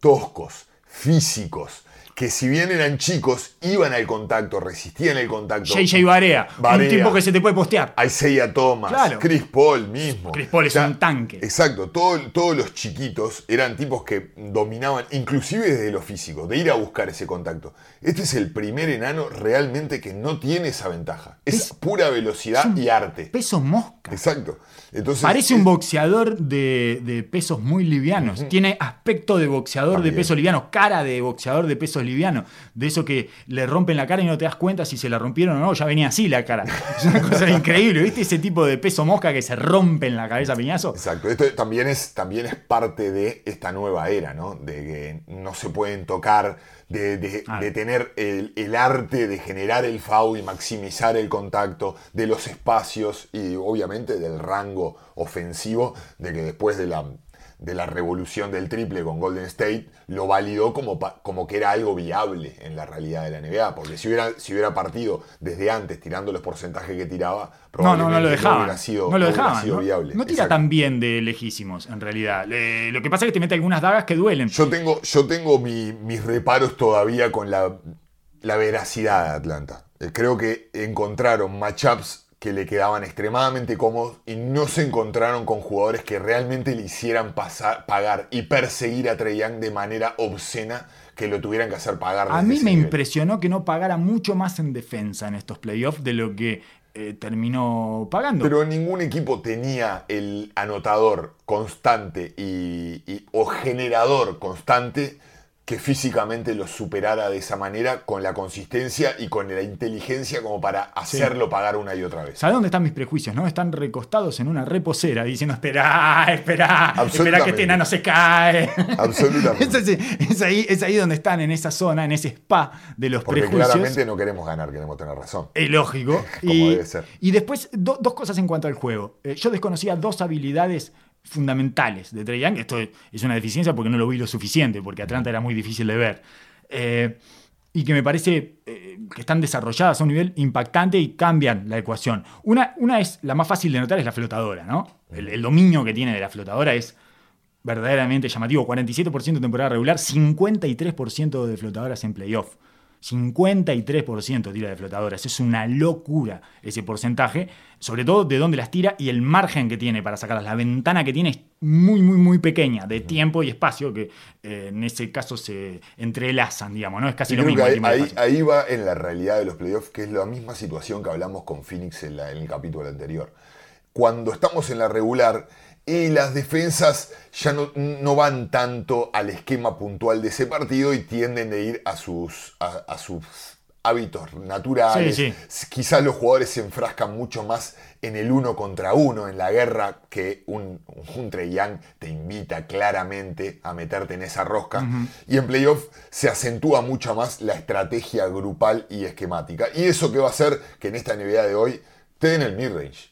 toscos, físicos. Que si bien eran chicos, iban al contacto, resistían el contacto. JJ Barea, un Barea. tipo que se te puede postear. Isaiah Thomas, Claro. Chris Paul mismo. Chris Paul es un tanque. Exacto, todo- todos los chiquitos eran tipos que dominaban, inclusive desde lo físico, de ir a buscar ese contacto. Este es el primer enano realmente que no tiene esa ventaja. Es, Es- pura velocidad es un y arte. Peso mosca. Exacto. Entonces, Parece es- un boxeador de, de pesos muy livianos. Tiene aspecto de boxeador de pesos livianos, cara de boxeador de pesos liviano. De eso que le rompen la cara y no te das cuenta si se la rompieron o no, ya venía así la cara. Es una cosa increíble, ¿viste? Ese tipo de peso mosca que se rompe en la cabeza piñazo. Exacto, esto también es, también es parte de esta nueva era, ¿no? De que no se pueden tocar, de, de- Ah. de tener el, el arte de generar el foul y maximizar el contacto, de los espacios y obviamente del rango ofensivo, de que después de la, de la revolución del triple con Golden State, lo validó como, como que era algo viable en la realidad de la NBA, porque si hubiera, si hubiera partido desde antes tirando los porcentajes que tiraba, No, no, no lo probablemente dejaban. hubiera sido, no lo hubiera dejaban. sido no, viable. no tira Exacto. tan bien de lejísimos, en realidad. Le- lo que pasa es que te mete algunas dagas que duelen. Yo tengo, yo tengo mi- mis reparos todavía con la, la veracidad de Atlanta. Eh, Creo que encontraron matchups que le quedaban extremadamente cómodos y no se encontraron con jugadores que realmente le hicieran pasar, pagar y perseguir a Trey Young de manera obscena que lo tuvieran que hacer pagar. A mí me nivel. impresionó que no pagara mucho más en defensa en estos playoffs de lo que eh, terminó pagando. Pero ningún equipo tenía el anotador constante y, y- o generador constante que físicamente lo superara de esa manera con la consistencia y con la inteligencia como para hacerlo pagar una y otra vez. ¿Sabes dónde están mis prejuicios? ¿No? Están recostados en una reposera diciendo, espera, espera, espera que este enano se cae. Absolutamente. es, es ahí, es ahí donde están, en esa zona, en ese spa de los Porque prejuicios. claramente no queremos ganar, queremos tener razón. Es lógico. Como y, debe ser. y después, do- dos cosas en cuanto al juego. Eh, yo desconocía dos habilidades fundamentales de Trey Young. Esto es una deficiencia porque no lo vi lo suficiente, porque Atlanta era muy difícil de ver. Eh, y que me parece eh, que están desarrolladas a un nivel impactante y cambian la ecuación. Una, una es, la más fácil de notar, es la flotadora, ¿no? El, dominio que tiene de la flotadora es verdaderamente llamativo. 47% de temporada regular, 53% de flotadoras en playoff. 53% tira de flotadoras. Es una locura ese porcentaje. Sobre todo de dónde las tira y el margen que tiene para sacarlas. La ventana que tiene es muy, muy, muy pequeña de tiempo y espacio que eh, en ese caso se entrelazan, digamos, ¿no? Es casi Y lo mismo. ahí, ahí- ahí va en la realidad de los playoffs, que es la misma situación que hablamos con Phoenix en, la- en el capítulo anterior. Cuando estamos en la regular y las defensas ya no, no van tanto al esquema puntual de ese partido y tienden a ir a sus, a, a sus hábitos naturales. Sí, Quizás los jugadores se enfrascan mucho más en el uno contra uno, en la guerra, que un, un Trey Young te invita claramente a meterte en esa rosca. Y en playoff se acentúa mucho más la estrategia grupal y esquemática. Y eso que va a hacer que en esta NBA de hoy te den el midrange.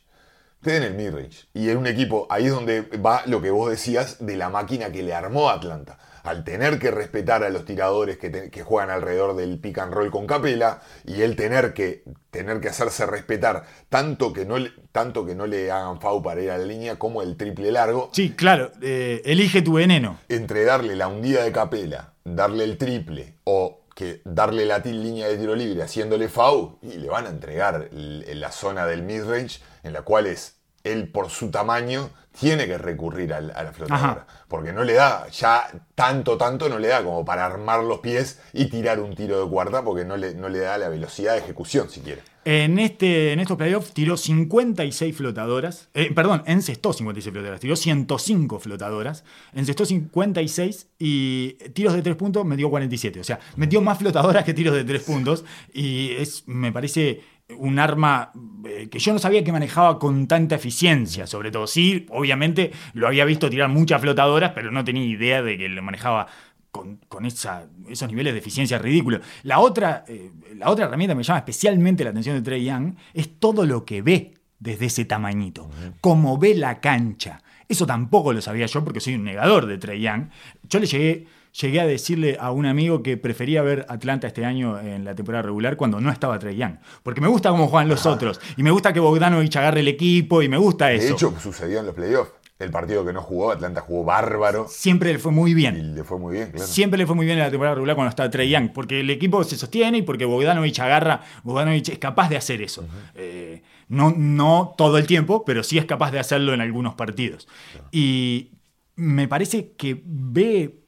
Te den el midrange. Y en un equipo, ahí es donde va lo que vos decías de la máquina que le armó Atlanta. Al tener que respetar a los tiradores que, te- que juegan alrededor del pick and roll con Capela y él tener que, tener que hacerse respetar tanto que, no le, tanto que no le hagan foul para ir a la línea como el triple largo, Sí, claro. eh, elige tu veneno. entre darle la hundida de Capela, darle el triple o que darle la línea de tiro libre haciéndole foul y le van a entregar la zona del midrange en la cual es él por su tamaño tiene que recurrir a, la flotadora. Porque no le da, ya tanto, tanto no le da como para armar los pies y tirar un tiro de cuarta porque no le, no le da la velocidad de ejecución siquiera. En, este, en estos playoffs tiró 56 flotadoras. eh, perdón, encestó 56 flotadoras. Tiró 105 flotadoras. Encestó 56 y tiros de 3 puntos metió 47. O sea, metió más flotadoras que tiros de 3 puntos. Y es, me parece un arma eh, que yo no sabía que manejaba con tanta eficiencia, sobre todo. Sí, obviamente lo había visto tirar muchas flotadoras, pero no tenía idea de que lo manejaba con, con esa- esos niveles de eficiencia ridículos. La otra, eh, la otra herramienta que me llama especialmente la atención de Trey Young es todo lo que ve desde ese tamañito, cómo ve la cancha. Eso tampoco lo sabía yo porque soy un negador de Trey Young. Yo le llegué, llegué a decirle a un amigo que prefería ver Atlanta este año en la temporada regular cuando no estaba Trey Young. Porque me gusta cómo juegan los otros. Y me gusta que Bogdanovich agarre el equipo y me gusta eso. De hecho, sucedió en los playoffs. El partido que no jugó, Atlanta jugó bárbaro Siempre le fue muy y bien. le fue muy bien, claro. Siempre le fue muy bien en la temporada regular cuando está Trey Young, porque el equipo se sostiene y porque Bogdanovich agarra, Bogdanovich es capaz de hacer eso. Eh, no, no todo el tiempo, pero sí es capaz de hacerlo en algunos partidos. Y me parece que ve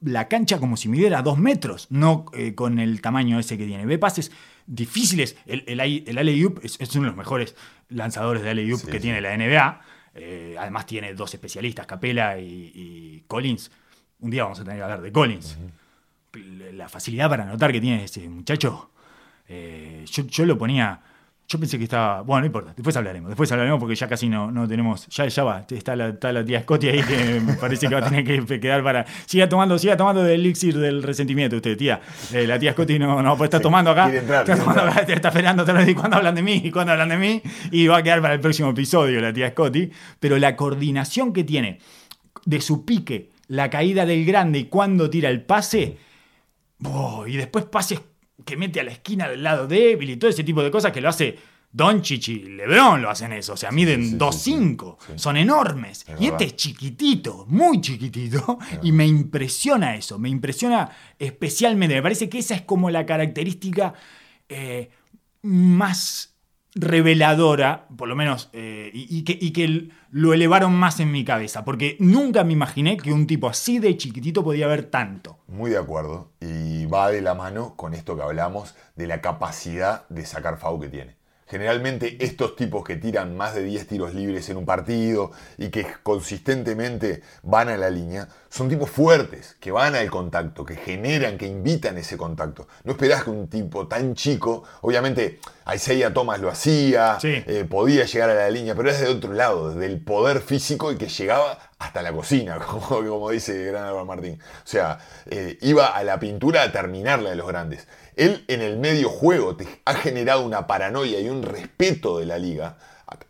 la cancha como si midiera dos metros, no eh, con el tamaño ese que tiene. Ve pases difíciles. El, el, el alley-oop es, es uno de los mejores lanzadores de alley-oop Sí, que sí. tiene la NBA. Eh, además tiene dos especialistas, Capela y, y Collins. Un día vamos a tener que hablar de Collins. la facilidad para notar que tiene ese muchacho, eh, yo, yo lo ponía yo pensé que estaba. Bueno, no importa, después hablaremos. Después hablaremos porque ya casi no, no tenemos. Ya, ya va. Está la, está la tía Scotty ahí que me parece que va a tener que quedar para. Siga tomando, siga tomando del elixir del resentimiento usted, tía. Eh, la tía Scotty no, no pues está tomando acá. está, tomando acá está esperando y cuando hablan de mí y cuando hablan de mí. Y va a quedar para el próximo episodio la tía Scotty. Pero la coordinación que tiene de su pique, la caída del grande y cuando tira el pase. Oh, y después pases que mete a la esquina del lado débil y todo ese tipo de cosas que lo hace Doncic y LeBron lo hacen eso, o sea, miden 2'5, son enormes. y este es chiquitito, muy chiquitito, y me impresiona eso, me impresiona especialmente, me parece que esa es como la característica eh, más reveladora, por lo menos, eh, y, que, y, que, lo elevaron más en mi cabeza, porque nunca me imaginé que un tipo así de chiquitito podía haber tanto. Muy de acuerdo, y va de la mano con esto que hablamos de la capacidad de sacar FAU que tiene. Generalmente estos tipos que tiran más de 10 tiros libres en un partido y que consistentemente van a la línea, son tipos fuertes, que van al contacto, que generan, que invitan ese contacto. No esperás que un tipo tan chico, obviamente Isaiah Thomas lo hacía, eh, podía llegar a la línea, pero es de otro lado, del poder físico y que llegaba hasta la cocina, como, como dice Gran Álvaro Martín. O sea, eh, iba a la pintura a terminarla de los grandes. Él en el medio juego te ha generado una paranoia y un respeto de la liga,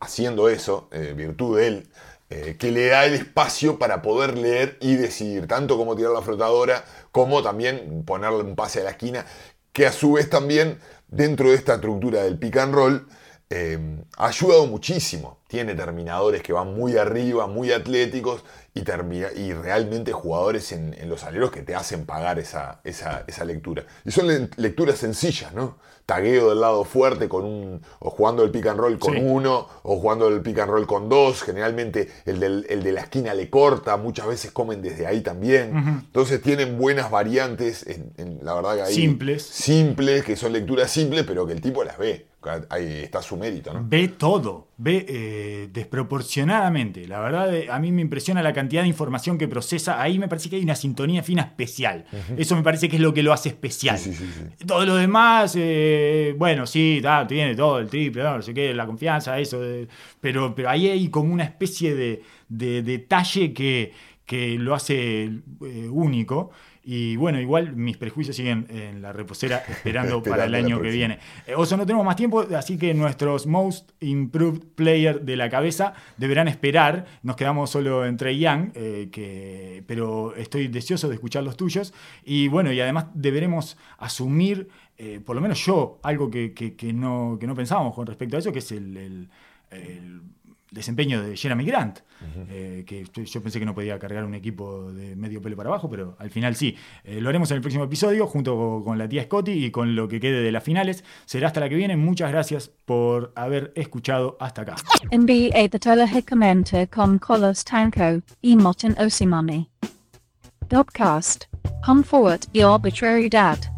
haciendo eso, eh, virtud de él, eh, que le da el espacio para poder leer y decidir, tanto como tirar la flotadora, como también ponerle un pase a la esquina, que a su vez también, dentro de esta estructura del pick and roll, eh, ha ayudado muchísimo. Tiene terminadores que van muy arriba, muy atléticos y, y realmente jugadores en, los aleros que te hacen pagar esa, esa, esa, lectura. Y son lecturas sencillas, ¿no? Tagueo del lado fuerte con un, o jugando el pick and roll con uno, o jugando el pick and roll con dos. Generalmente el, del, el de la esquina le corta, muchas veces comen desde ahí también. Entonces tienen buenas variantes, en, la verdad que hay simples. Simples, que son lecturas simples, pero que el tipo las ve ahí está su mérito, ¿no? Ve todo, ve eh, desproporcionadamente. La verdad, eh, a mí me impresiona la cantidad de información que procesa. Ahí me parece que hay una sintonía fina especial. Eso me parece que es lo que lo hace especial. todo lo demás, eh, bueno, sí, tiene todo, el triple, no, sé qué, la confianza, eso. pero, pero ahí hay como una especie de, detalle que, que lo hace único. Y bueno, igual mis prejuicios siguen en la reposera esperando, para el año que viene. Eh, Oso, no tenemos más tiempo, así que nuestros Most Improved Player de la cabeza deberán esperar. Nos quedamos solo entre Young, eh, que, pero estoy deseoso de escuchar los tuyos. Y bueno, y además deberemos asumir, eh, por lo menos yo, algo que, no, que no pensábamos con respecto a eso, que es el desempeño de Jeremy Grant, eh, que yo pensé que no podía cargar un equipo de medio pelo para abajo, pero al final sí. Eh, lo haremos en el próximo episodio junto con la tía Scotty y con lo que quede de las finales. Será hasta la que viene. Muchas gracias por haber escuchado hasta acá. NBA the con Colos Tanko y Osimani. Dopcast. Come forward, your arbitrary dad.